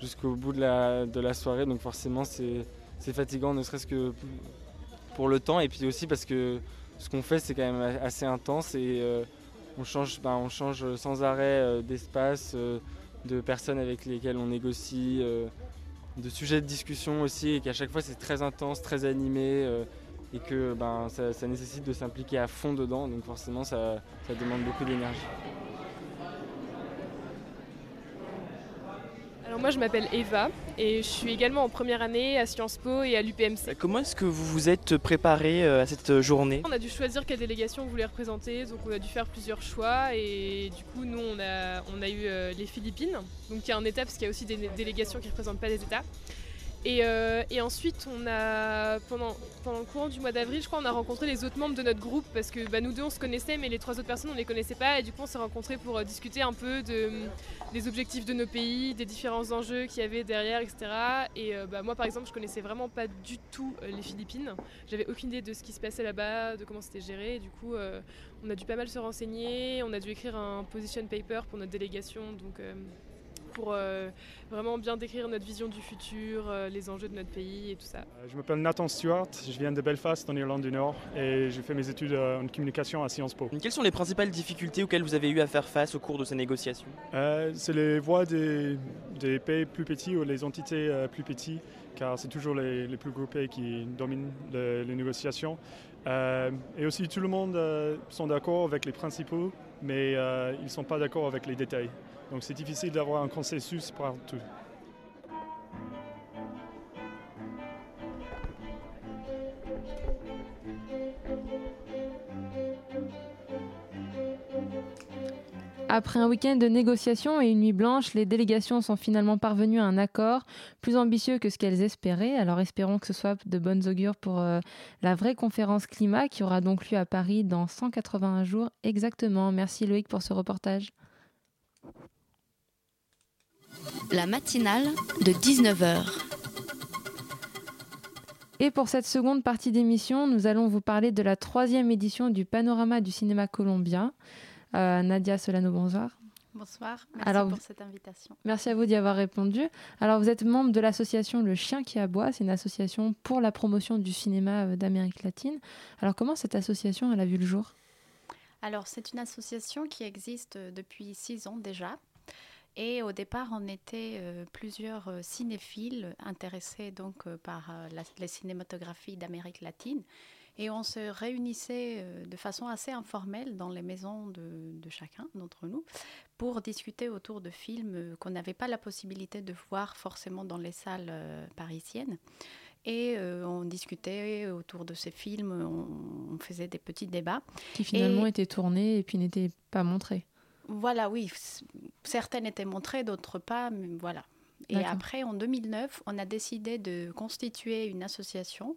jusqu'au bout de la, de la soirée donc forcément c'est c'est fatigant ne serait-ce que pour le temps et puis aussi parce que ce qu'on fait c'est quand même assez intense et euh, on change, ben, on change sans arrêt euh, d'espace, euh, de personnes avec lesquelles on négocie, euh, de sujets de discussion aussi, et qu'à chaque fois c'est très intense, très animé, et que ben, ça, nécessite de s'impliquer à fond dedans, donc forcément ça demande beaucoup d'énergie. Alors moi je m'appelle Eva et je suis également en première année à Sciences Po et à l'UPMC. Comment est-ce que vous vous êtes préparé euh, à cette journée? On a dû choisir quelle délégation on voulait représenter, donc on a dû faire plusieurs choix et du coup nous on a, on a eu euh, les Philippines, donc il y a un État parce qu'il y a aussi des délégations qui ne représentent pas des États. Et, euh, et, ensuite, on a, pendant, le courant du mois d'avril, je crois, on a rencontré les autres membres de notre groupe parce que bah, nous deux, on se connaissait, mais les trois autres personnes, on ne les connaissait pas. Et du coup, on s'est rencontrés pour euh, discuter un peu de, des objectifs de nos pays, des différents enjeux qu'il y avait derrière, etc. Et euh, bah, moi, par exemple, je connaissais vraiment pas du tout les Philippines. J'avais aucune idée de ce qui se passait là-bas, de comment c'était géré. Et du coup, on a dû pas mal se renseigner. On a dû écrire un position paper pour notre délégation. Donc, pour euh, vraiment bien décrire notre vision du futur, euh, les enjeux de notre pays et tout ça. Je m'appelle Nathan Stewart, je viens de Belfast en Irlande du Nord et j'ai fait mes études euh, en communication à Sciences Po. Quelles sont les principales difficultés auxquelles vous avez eu à faire face au cours de ces négociations? Euh, C'est les voix des, des, pays plus petits ou les entités euh, plus petites car c'est toujours les, les, plus gros pays qui dominent les, les négociations. Euh, et aussi tout le monde sont d'accord avec les principaux mais ils ne sont pas d'accord avec les détails. Donc c'est difficile d'avoir un consensus partout. Après un week-end de négociations et une nuit blanche, les délégations sont finalement parvenues à un accord plus ambitieux que ce qu'elles espéraient. Alors espérons que ce soit de bonnes augures pour euh, la vraie conférence climat qui aura donc lieu à Paris dans 181 jours exactement. Merci Loïc pour ce reportage. La matinale de 19h. Et pour cette seconde partie d'émission, nous allons vous parler de la troisième édition du Panorama du cinéma colombien. Euh, Nadia Solano, bonsoir. Bonsoir, merci Alors, pour cette invitation. Merci à vous d'y avoir répondu. Alors, vous êtes membre de l'association Le Chien qui aboie. C'est une association pour la promotion du cinéma euh, d'Amérique latine. Alors, comment cette association elle a vu le jour? Alors, c'est une association qui existe depuis six ans déjà. Et au départ, on était euh, plusieurs euh, cinéphiles intéressés donc euh, par la, les cinématographies d'Amérique latine. Et on se réunissait de façon assez informelle dans les maisons de, de chacun d'entre nous pour discuter autour de films qu'on n'avait pas la possibilité de voir forcément dans les salles parisiennes. Et euh, on discutait autour de ces films, on, on, faisait des petits débats. Qui finalement et... étaient tournés et puis n'étaient pas montrés. Voilà, oui. Certaines étaient montrées, d'autres pas, mais voilà. Et après, en 2009, on a décidé de constituer une association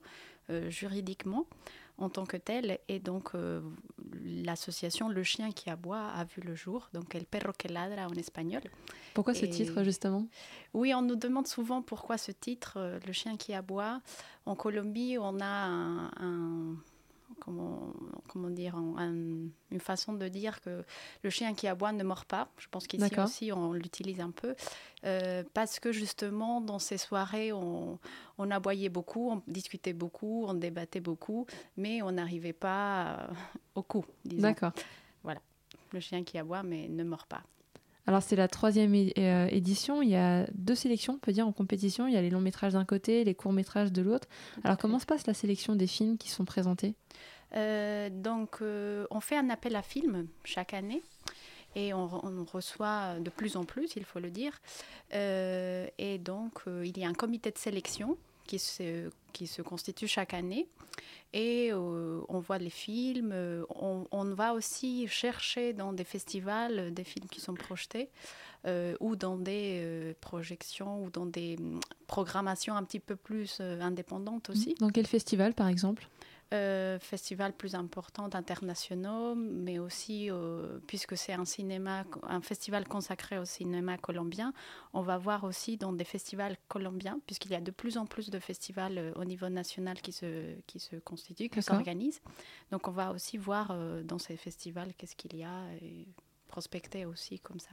euh, juridiquement en tant que telle. Et donc, euh, l'association Le Chien qui aboie a vu le jour, donc El Perro que ladra en espagnol. Pourquoi ce titre, justement? Oui, on nous demande souvent pourquoi ce titre, euh, Le Chien qui aboie. En Colombie, on a un, un comment, comment dire, un, une façon de dire que le chien qui aboie ne mord pas. Je pense qu'ici aussi, on l'utilise un peu. Euh, parce que justement, dans ces soirées, on, on aboyait beaucoup, on discutait beaucoup, on débattait beaucoup, mais on n'arrivait pas au coup, disons. D'accord. Voilà. Le chien qui aboie, mais ne mord pas. Alors c'est la troisième é édition, il y a deux sélections, on peut dire, en compétition. Il y a les longs métrages d'un côté, les courts métrages de l'autre. Alors comment se passe la sélection des films qui sont présentés? Euh, Donc euh, on fait un appel à films chaque année et on, on, reçoit de plus en plus, il faut le dire. Euh, et donc il y a un comité de sélection qui se, qui se constitue chaque année. Et euh, on voit les films, euh, on, va aussi chercher dans des festivals euh, des films qui sont projetés ou dans des projections ou dans des mm, programmations un petit peu plus indépendantes aussi. Dans quel festival par exemple? Euh, festivals plus importants internationaux, mais aussi, euh, puisque c'est un cinéma, un festival consacré au cinéma colombien, on va voir aussi dans des festivals colombiens, puisqu'il y a de plus en plus de festivals euh, au niveau national qui se, qui se constituent, qui s'organisent. Donc on va aussi voir euh, dans ces festivals qu'est-ce qu'il y a et prospecter aussi comme ça.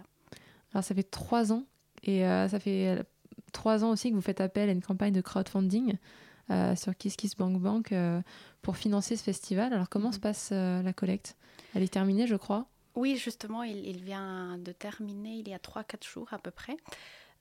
Alors ça fait trois ans, et ça fait trois ans aussi que vous faites appel à une campagne de crowdfunding. Euh, sur Kiss Kiss Bank Bank euh, pour financer ce festival. Alors comment mmh. se passe euh, la collecte? Elle est terminée, je crois Oui, justement, il, il, vient de terminer il y a 3-4 jours à peu près.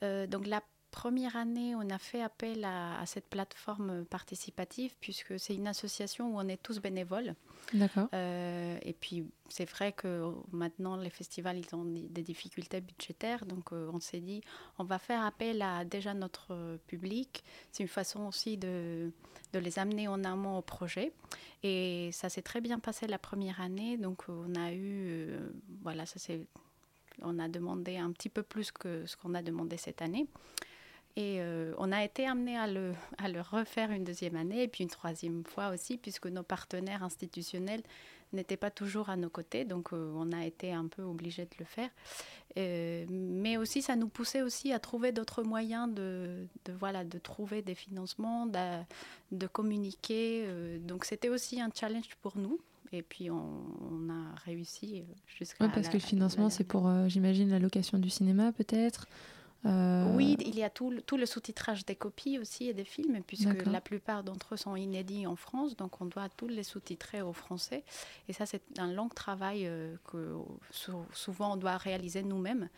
Donc la première année, on a fait appel à, à cette plateforme participative puisque c'est une association où on est tous bénévoles. D'accord. Euh, et puis, c'est vrai que maintenant, les festivals, ils ont des difficultés budgétaires. Donc, euh, on s'est dit, on va faire appel à déjà notre public. C'est une façon aussi de, de les amener en amont au projet. Et ça s'est très bien passé la première année. Donc, on a eu, euh, voilà, ça c'est, on a demandé un petit peu plus que ce qu'on a demandé cette année. Et euh, on a été amené à le, à le refaire une deuxième année et puis une troisième fois aussi, puisque nos partenaires institutionnels n'étaient pas toujours à nos côtés. Donc, euh, on a été un peu obligé de le faire. Euh, mais aussi, ça nous poussait aussi à trouver d'autres moyens de, de, voilà, de trouver des financements, de, de communiquer. donc, c'était aussi un challenge pour nous. Et puis, on, on a réussi jusqu'à. Ouais, parce la- que le financement, c'est pour, j'imagine, la location du cinéma, peut-être. Euh, Oui, il y a tout le, tout le sous-titrage des copies aussi et des films, puisque la plupart d'entre eux sont inédits en France, donc on doit tous les sous-titrer au français. Et ça, c'est un long travail euh, que sou- souvent on doit réaliser nous-mêmes.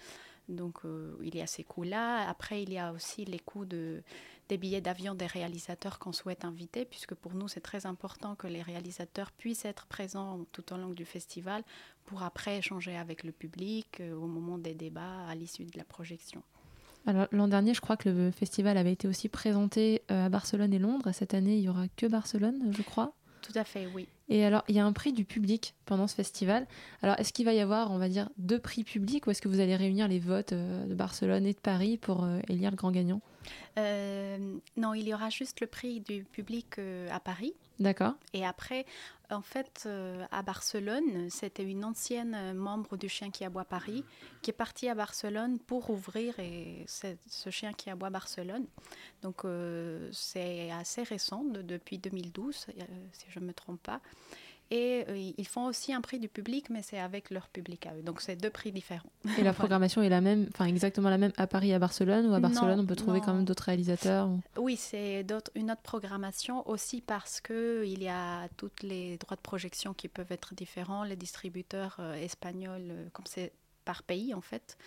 Donc euh, il y a ces coûts-là. Après, il y a aussi les coûts de, des billets d'avion des réalisateurs qu'on souhaite inviter, puisque pour nous, c'est très important que les réalisateurs puissent être présents tout au long du festival pour après échanger avec le public euh, au moment des débats à l'issue de la projection. Alors l'an dernier, je crois que le festival avait été aussi présenté euh, à Barcelone et Londres. Cette année, il y aura que Barcelone, je crois. Tout à fait, oui. Et alors, il y a un prix du public pendant ce festival. Alors, est-ce qu'il va y avoir, on va dire, deux prix publics ou est-ce que vous allez réunir les votes euh, de Barcelone et de Paris pour euh, élire le grand gagnant? Euh, non, il y aura juste le prix du public euh, à Paris. D'accord. Et après, en fait, euh, à Barcelone, c'était une ancienne membre du Chien qui aboie Paris qui est partie à Barcelone pour ouvrir et ce Chien qui aboie Barcelone. Donc, c'est assez récent, de- depuis 2012, euh, si je ne me trompe pas. Et euh, ils font aussi un prix du public, mais c'est avec leur public à eux. Donc, c'est deux prix différents. Et la Voilà. programmation est la même, enfin exactement la même à Paris et à Barcelone ou à Barcelone Non, on peut trouver quand même d'autres réalisateurs ou- Oui, c'est une autre programmation aussi parce que il y a tous les droits de projection qui peuvent être différents, les distributeurs euh, espagnols, euh, comme c'est par pays en fait.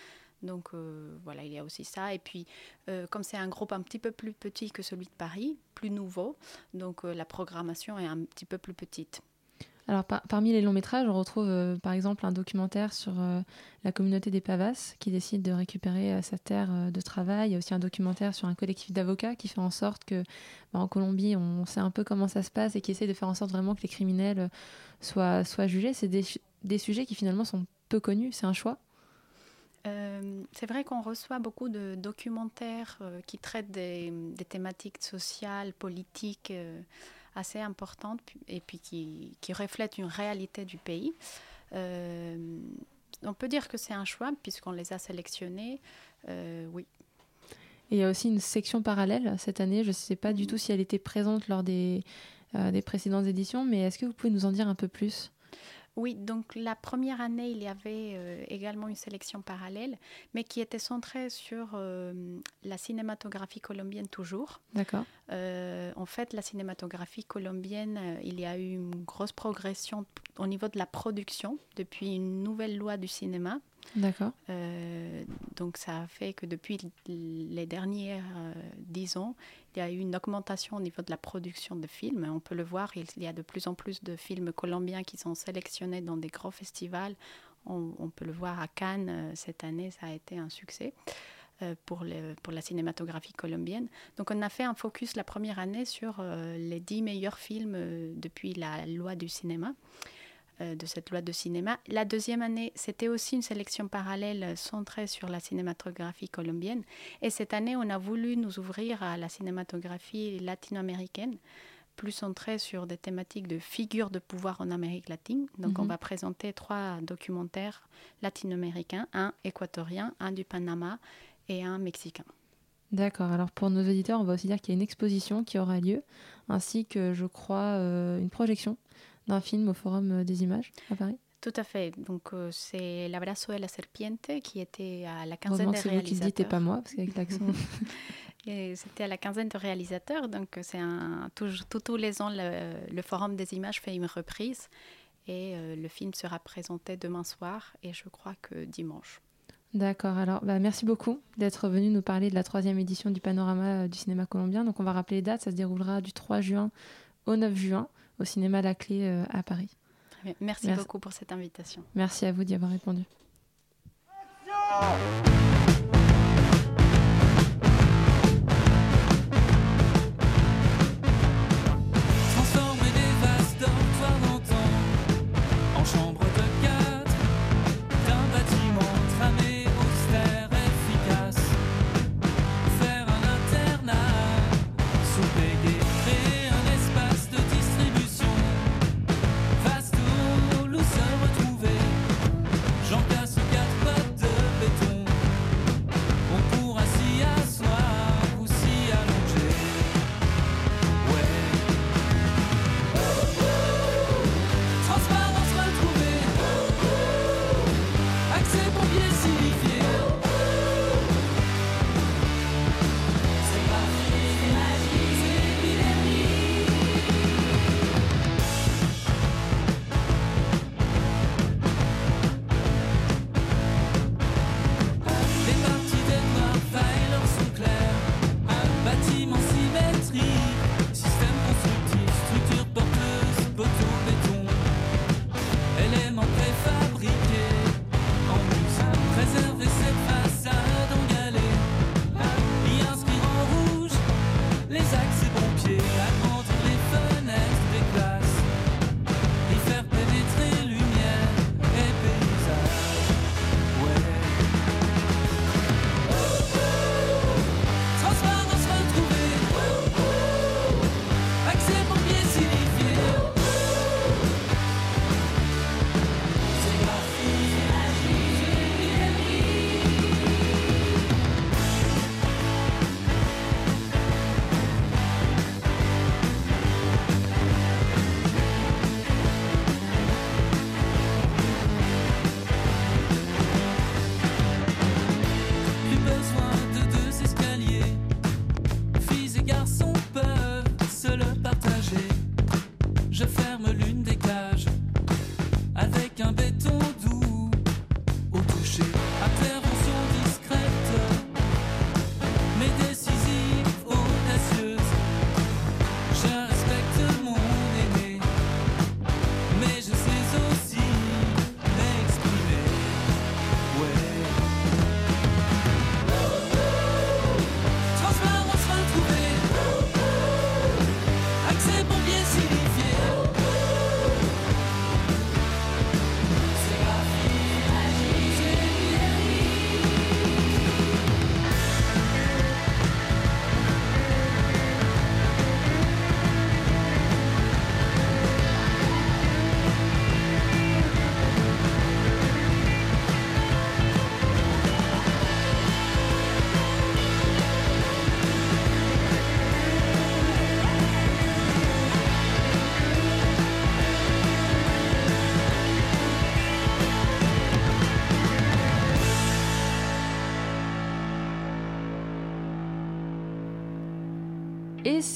Donc euh, voilà, il y a aussi ça. Et puis, euh, comme c'est un groupe un petit peu plus petit que celui de Paris, plus nouveau, donc euh, la programmation est un petit peu plus petite. Alors par- parmi les longs métrages, on retrouve euh, par exemple un documentaire sur euh, la communauté des Pavas qui décide de récupérer euh, sa terre de travail. Il y a aussi un documentaire sur un collectif d'avocats qui fait en sorte que bah, en Colombie, on sait un peu comment ça se passe et qui essaie de faire en sorte vraiment que les criminels soient, soient jugés. C'est des, sujets qui finalement sont peu connus. C'est un choix? C'est vrai qu'on reçoit beaucoup de documentaires qui traitent des, thématiques sociales, politiques assez importantes puis- et puis qui, qui reflètent une réalité du pays. Euh, on peut dire que c'est un choix puisqu'on les a sélectionnés. Euh, oui. Et il y a aussi une section parallèle cette année. Je ne sais pas du tout si elle était présente lors des, euh, des précédentes éditions, mais est-ce que vous pouvez nous en dire un peu plus? Oui, donc la première année, il y avait euh, également une sélection parallèle, mais qui était centrée sur euh, la cinématographie colombienne toujours. D'accord. Euh, en fait, la cinématographie colombienne, il y a eu une grosse progression au niveau de la production depuis une nouvelle loi du cinéma. D'accord. Euh, donc ça a fait que depuis les dernières euh, dix ans, il y a eu une augmentation au niveau de la production de films. On peut le voir, il y a de plus en plus de films colombiens qui sont sélectionnés dans des grands festivals. On, peut le voir à Cannes euh, cette année, ça a été un succès. Pour, pour la cinématographie colombienne. Donc on a fait un focus la première année sur les dix meilleurs films depuis la loi du cinéma de cette loi de cinéma. La deuxième année, c'était aussi une sélection parallèle euh, centrée sur la cinématographie colombienne. Et cette année, on a voulu nous ouvrir à la cinématographie latino-américaine, plus centrée sur des thématiques de figures de pouvoir en Amérique latine. Donc, on Mhm. va présenter trois documentaires latino-américains, un équatorien, un du Panama et un mexicain. D'accord. Alors pour nos auditeurs, on va aussi dire qu'il y a une exposition qui aura lieu, ainsi que, je crois, euh, une projection d'un film au Forum euh, des images à Paris. Tout à fait. Donc, euh, c'est L'Abrazo de la Serpiente qui était à la quinzaine de que c'est vous qui réalisateurs. dites et pas moi, parce qu'avec l'accent. C'était à la quinzaine de réalisateurs, donc c'est un tous les ans le, le Forum des images fait une reprise et euh, le film sera présenté demain soir et je crois que dimanche. D'accord, alors bah, merci beaucoup d'être venu nous parler de la troisième édition du panorama euh, du cinéma colombien. Donc on va rappeler les dates, ça se déroulera du 3 juin au 9 juin au cinéma La Clé euh, à Paris. Très bien. Merci, Merci. beaucoup pour cette invitation. Merci à vous d'y avoir répondu.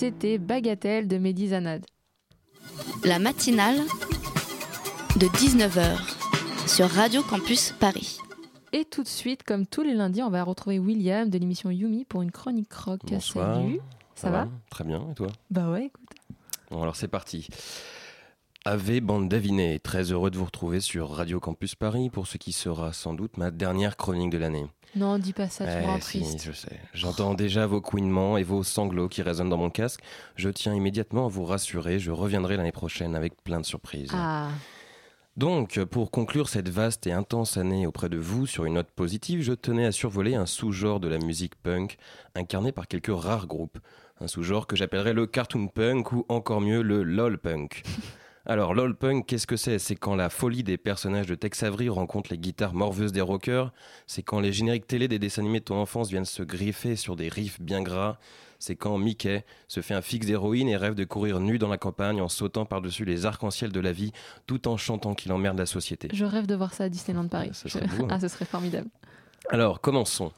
C'était Bagatelle de Mehdi Zanad. La matinale de 19h sur Radio Campus Paris. Et tout de suite, comme tous les lundis, on va retrouver William de l'émission Yumi pour une chronique rock. Bonsoir. Salut. Ça, va, Très bien, et toi? Bah ouais, écoute. Bon, alors c'est parti. Ave bande d'avinés, très heureux de vous retrouver sur Radio Campus Paris pour ce qui sera sans doute ma dernière chronique de l'année. Non, dis pas ça, tu me Eh, rends si, triste. je sais. J'entends déjà vos couinements et vos sanglots qui résonnent dans mon casque. Je tiens immédiatement à vous rassurer, je reviendrai l'année prochaine avec plein de surprises. Ah, Donc, pour conclure cette vaste et intense année auprès de vous sur une note positive, je tenais à survoler un sous-genre de la musique punk incarné par quelques rares groupes. Un sous-genre que j'appellerais le cartoon punk ou encore mieux le lol punk. Alors, lol punk, qu'est-ce que c'est? C'est quand la folie des personnages de Tex Avery rencontre les guitares morveuses des rockers? C'est quand les génériques télé des dessins animés de ton enfance viennent se griffer sur des riffs bien gras? C'est quand Mickey se fait un fixe d'héroïne et rêve de courir nu dans la campagne en sautant par-dessus les arcs-en-ciel de la vie tout en chantant qu'il emmerde la société. je rêve de voir ça à Disneyland Paris. ce serait beau, hein. ah, ce serait formidable. Alors, commençons.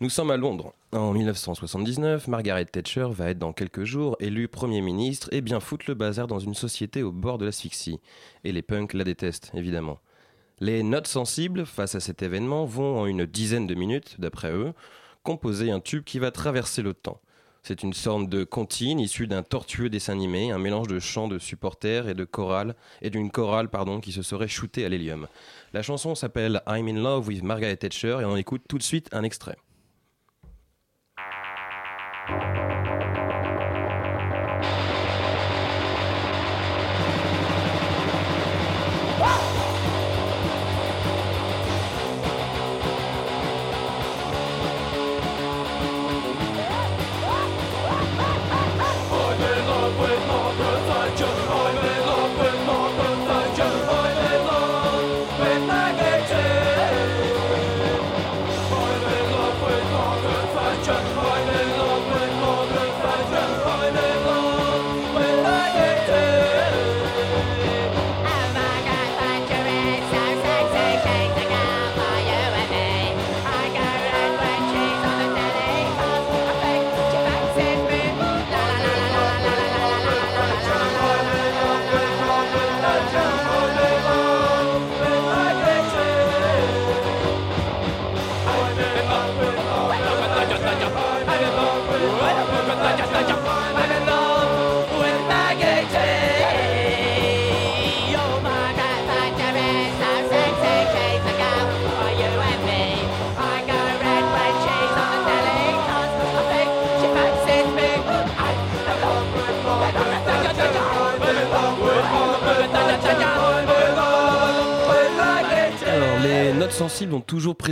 Nous sommes à Londres. En 1979, Margaret Thatcher va être dans quelques jours élue Premier ministre et bien foutre le bazar dans une société au bord de l'asphyxie. Et les punks la détestent, évidemment. Les notes sensibles, face à cet événement, vont en une dizaine de minutes, d'après eux, composer un tube qui va traverser le temps. C'est une sorte de comptine issue d'un tortueux dessin animé, un mélange de chants de supporters et de chorale et d'une chorale pardon qui se serait shootée à l'hélium. La chanson s'appelle I'm in love with Margaret Thatcher et on écoute tout de suite un extrait.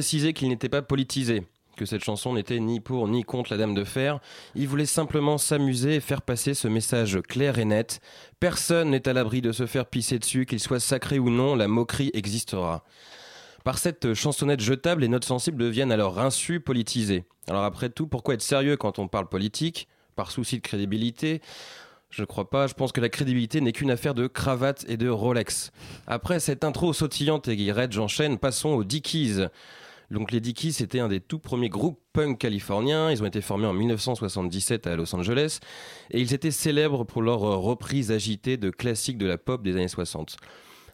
Précisé qu'ils n'étaient pas politisés, que cette chanson n'était ni pour ni contre la Dame de Fer. Ils voulaient simplement s'amuser et faire passer ce message clair et net. Personne n'est à l'abri de se faire pisser dessus, qu'il soit sacré ou non, la moquerie existera. Par cette chansonnette jetable, les notes sensibles deviennent alors insu politisées. Alors après tout, pourquoi être sérieux quand on parle politique? Par souci de crédibilité? Je ne crois pas, je pense que la crédibilité n'est qu'une affaire de cravate et de Rolex. Après cette intro sautillante et guillerette, j'enchaîne, passons aux Dickies. Donc les Dickies, c'était un des tout premiers groupes punk californiens. Ils ont été formés en 1977 à Los Angeles et ils étaient célèbres pour leur reprise agitée de classiques de la pop des années 60.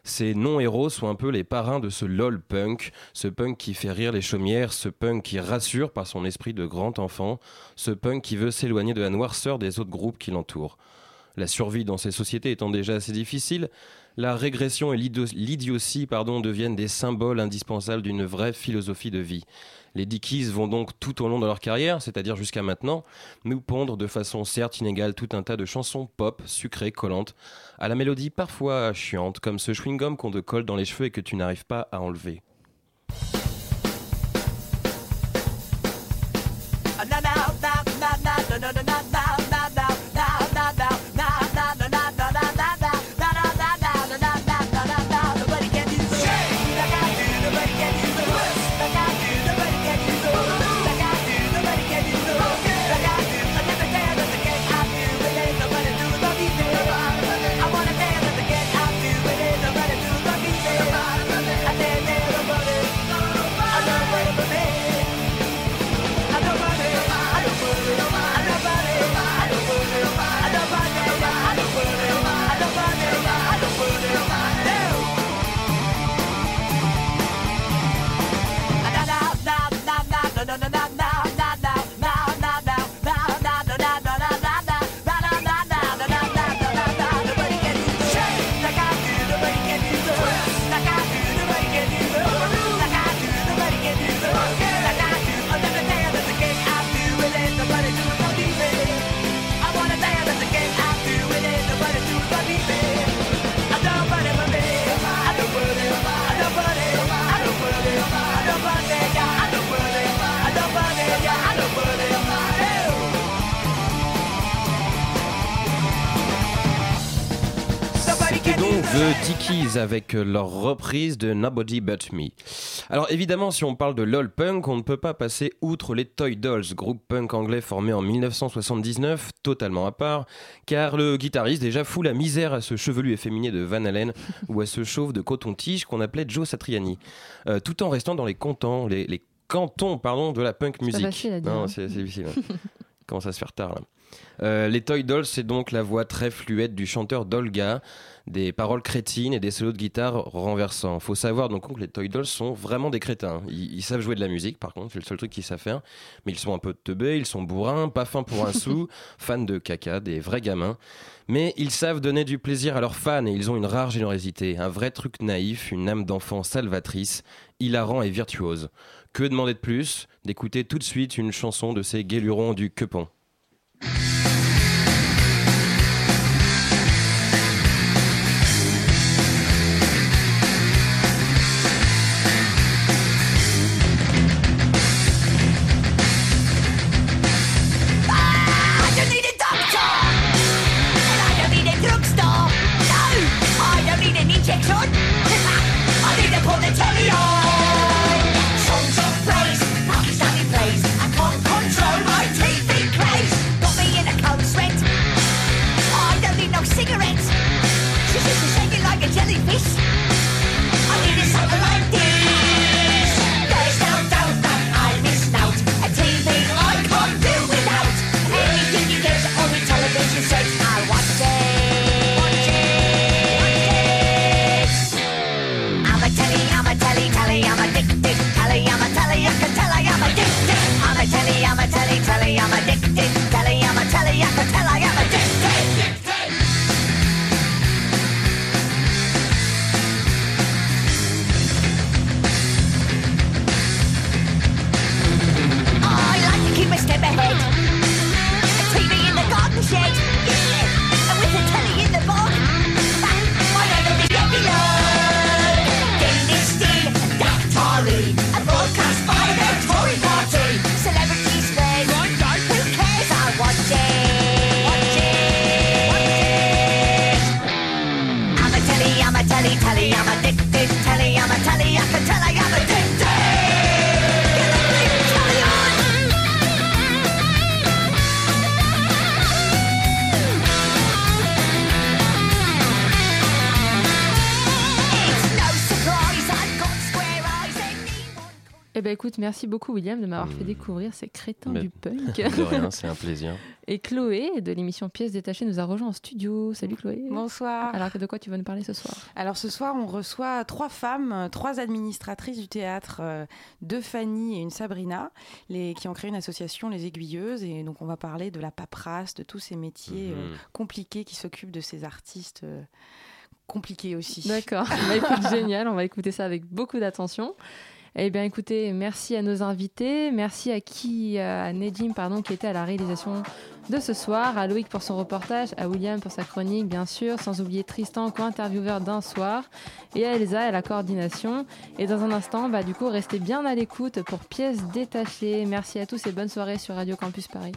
Ces non-héros sont un peu les parrains de ce lol punk, ce punk qui fait rire les chaumières, ce punk qui rassure par son esprit de grand enfant, ce punk qui veut s'éloigner de la noirceur des autres groupes qui l'entourent. La survie dans ces sociétés étant déjà assez difficile, la régression et l'idiotie pardon, deviennent des symboles indispensables d'une vraie philosophie de vie. Les Dickies vont donc tout au long de leur carrière, c'est-à-dire jusqu'à maintenant, nous pondre de façon certes inégale tout un tas de chansons pop, sucrées, collantes, à la mélodie parfois chiante, comme ce chewing-gum qu'on te colle dans les cheveux et que tu n'arrives pas à enlever. The Dickies avec leur reprise de Nobody But Me. Alors évidemment, si on parle de LOL punk, on ne peut pas passer outre les Toy Dolls, groupe punk anglais formé en 1979, totalement à part, car le guitariste déjà fout la misère à ce chevelu efféminé de Van Halen ou à ce chauve de coton-tige qu'on appelait Joe Satriani, Euh, tout en restant dans les cantons, les, les cantons pardon, de la punk Non, hein. c'est difficile. ouais. commence à se faire tard là. Euh, les Toy Dolls, c'est donc la voix très fluette du chanteur Dolga, des paroles crétines et des solos de guitare renversants. Faut savoir donc que les Toy Dolls sont vraiment des crétins. Ils, ils savent jouer de la musique, par contre, c'est le seul truc qu'ils savent faire. Mais ils sont un peu teubés, ils sont bourrins, pas fins pour un sou, fans de caca, des vrais gamins. Mais ils savent donner du plaisir à leurs fans et ils ont une rare générosité, un vrai truc naïf, une âme d'enfant salvatrice, hilarant et virtuose. Que demander de plus? D'écouter tout de suite une chanson de ces guélurons du Quepon. you écoute, merci beaucoup William de m'avoir fait découvrir ces crétins Mais- du punk. De rien, c'est un plaisir. Et Chloé de l'émission Pièces détachées nous a rejoint en studio. Salut Chloé. Bonsoir. Alors de quoi tu vas nous parler ce soir? Alors ce soir, on reçoit trois femmes, trois administratrices du théâtre, euh, deux Fanny et une Sabrina, les, qui ont créé une association, les Aiguilleuses. Et donc on va parler de la paperasse, de tous ces métiers euh, Mhm. compliqués qui s'occupent de ces artistes euh, compliqués aussi. D'accord. Bah, écoute, génial. On va écouter ça avec beaucoup d'attention. Eh bien, écoutez, merci à nos invités, merci à qui, à Nedim, pardon, qui était à la réalisation de ce soir, à Loïc pour son reportage, à William pour sa chronique, bien sûr, sans oublier Tristan, co-intervieweur d'un soir, et à Elsa à la coordination. Et dans un instant, bah, du coup, restez bien à l'écoute pour pièces détachées. Merci à tous et bonne soirée sur Radio Campus Paris.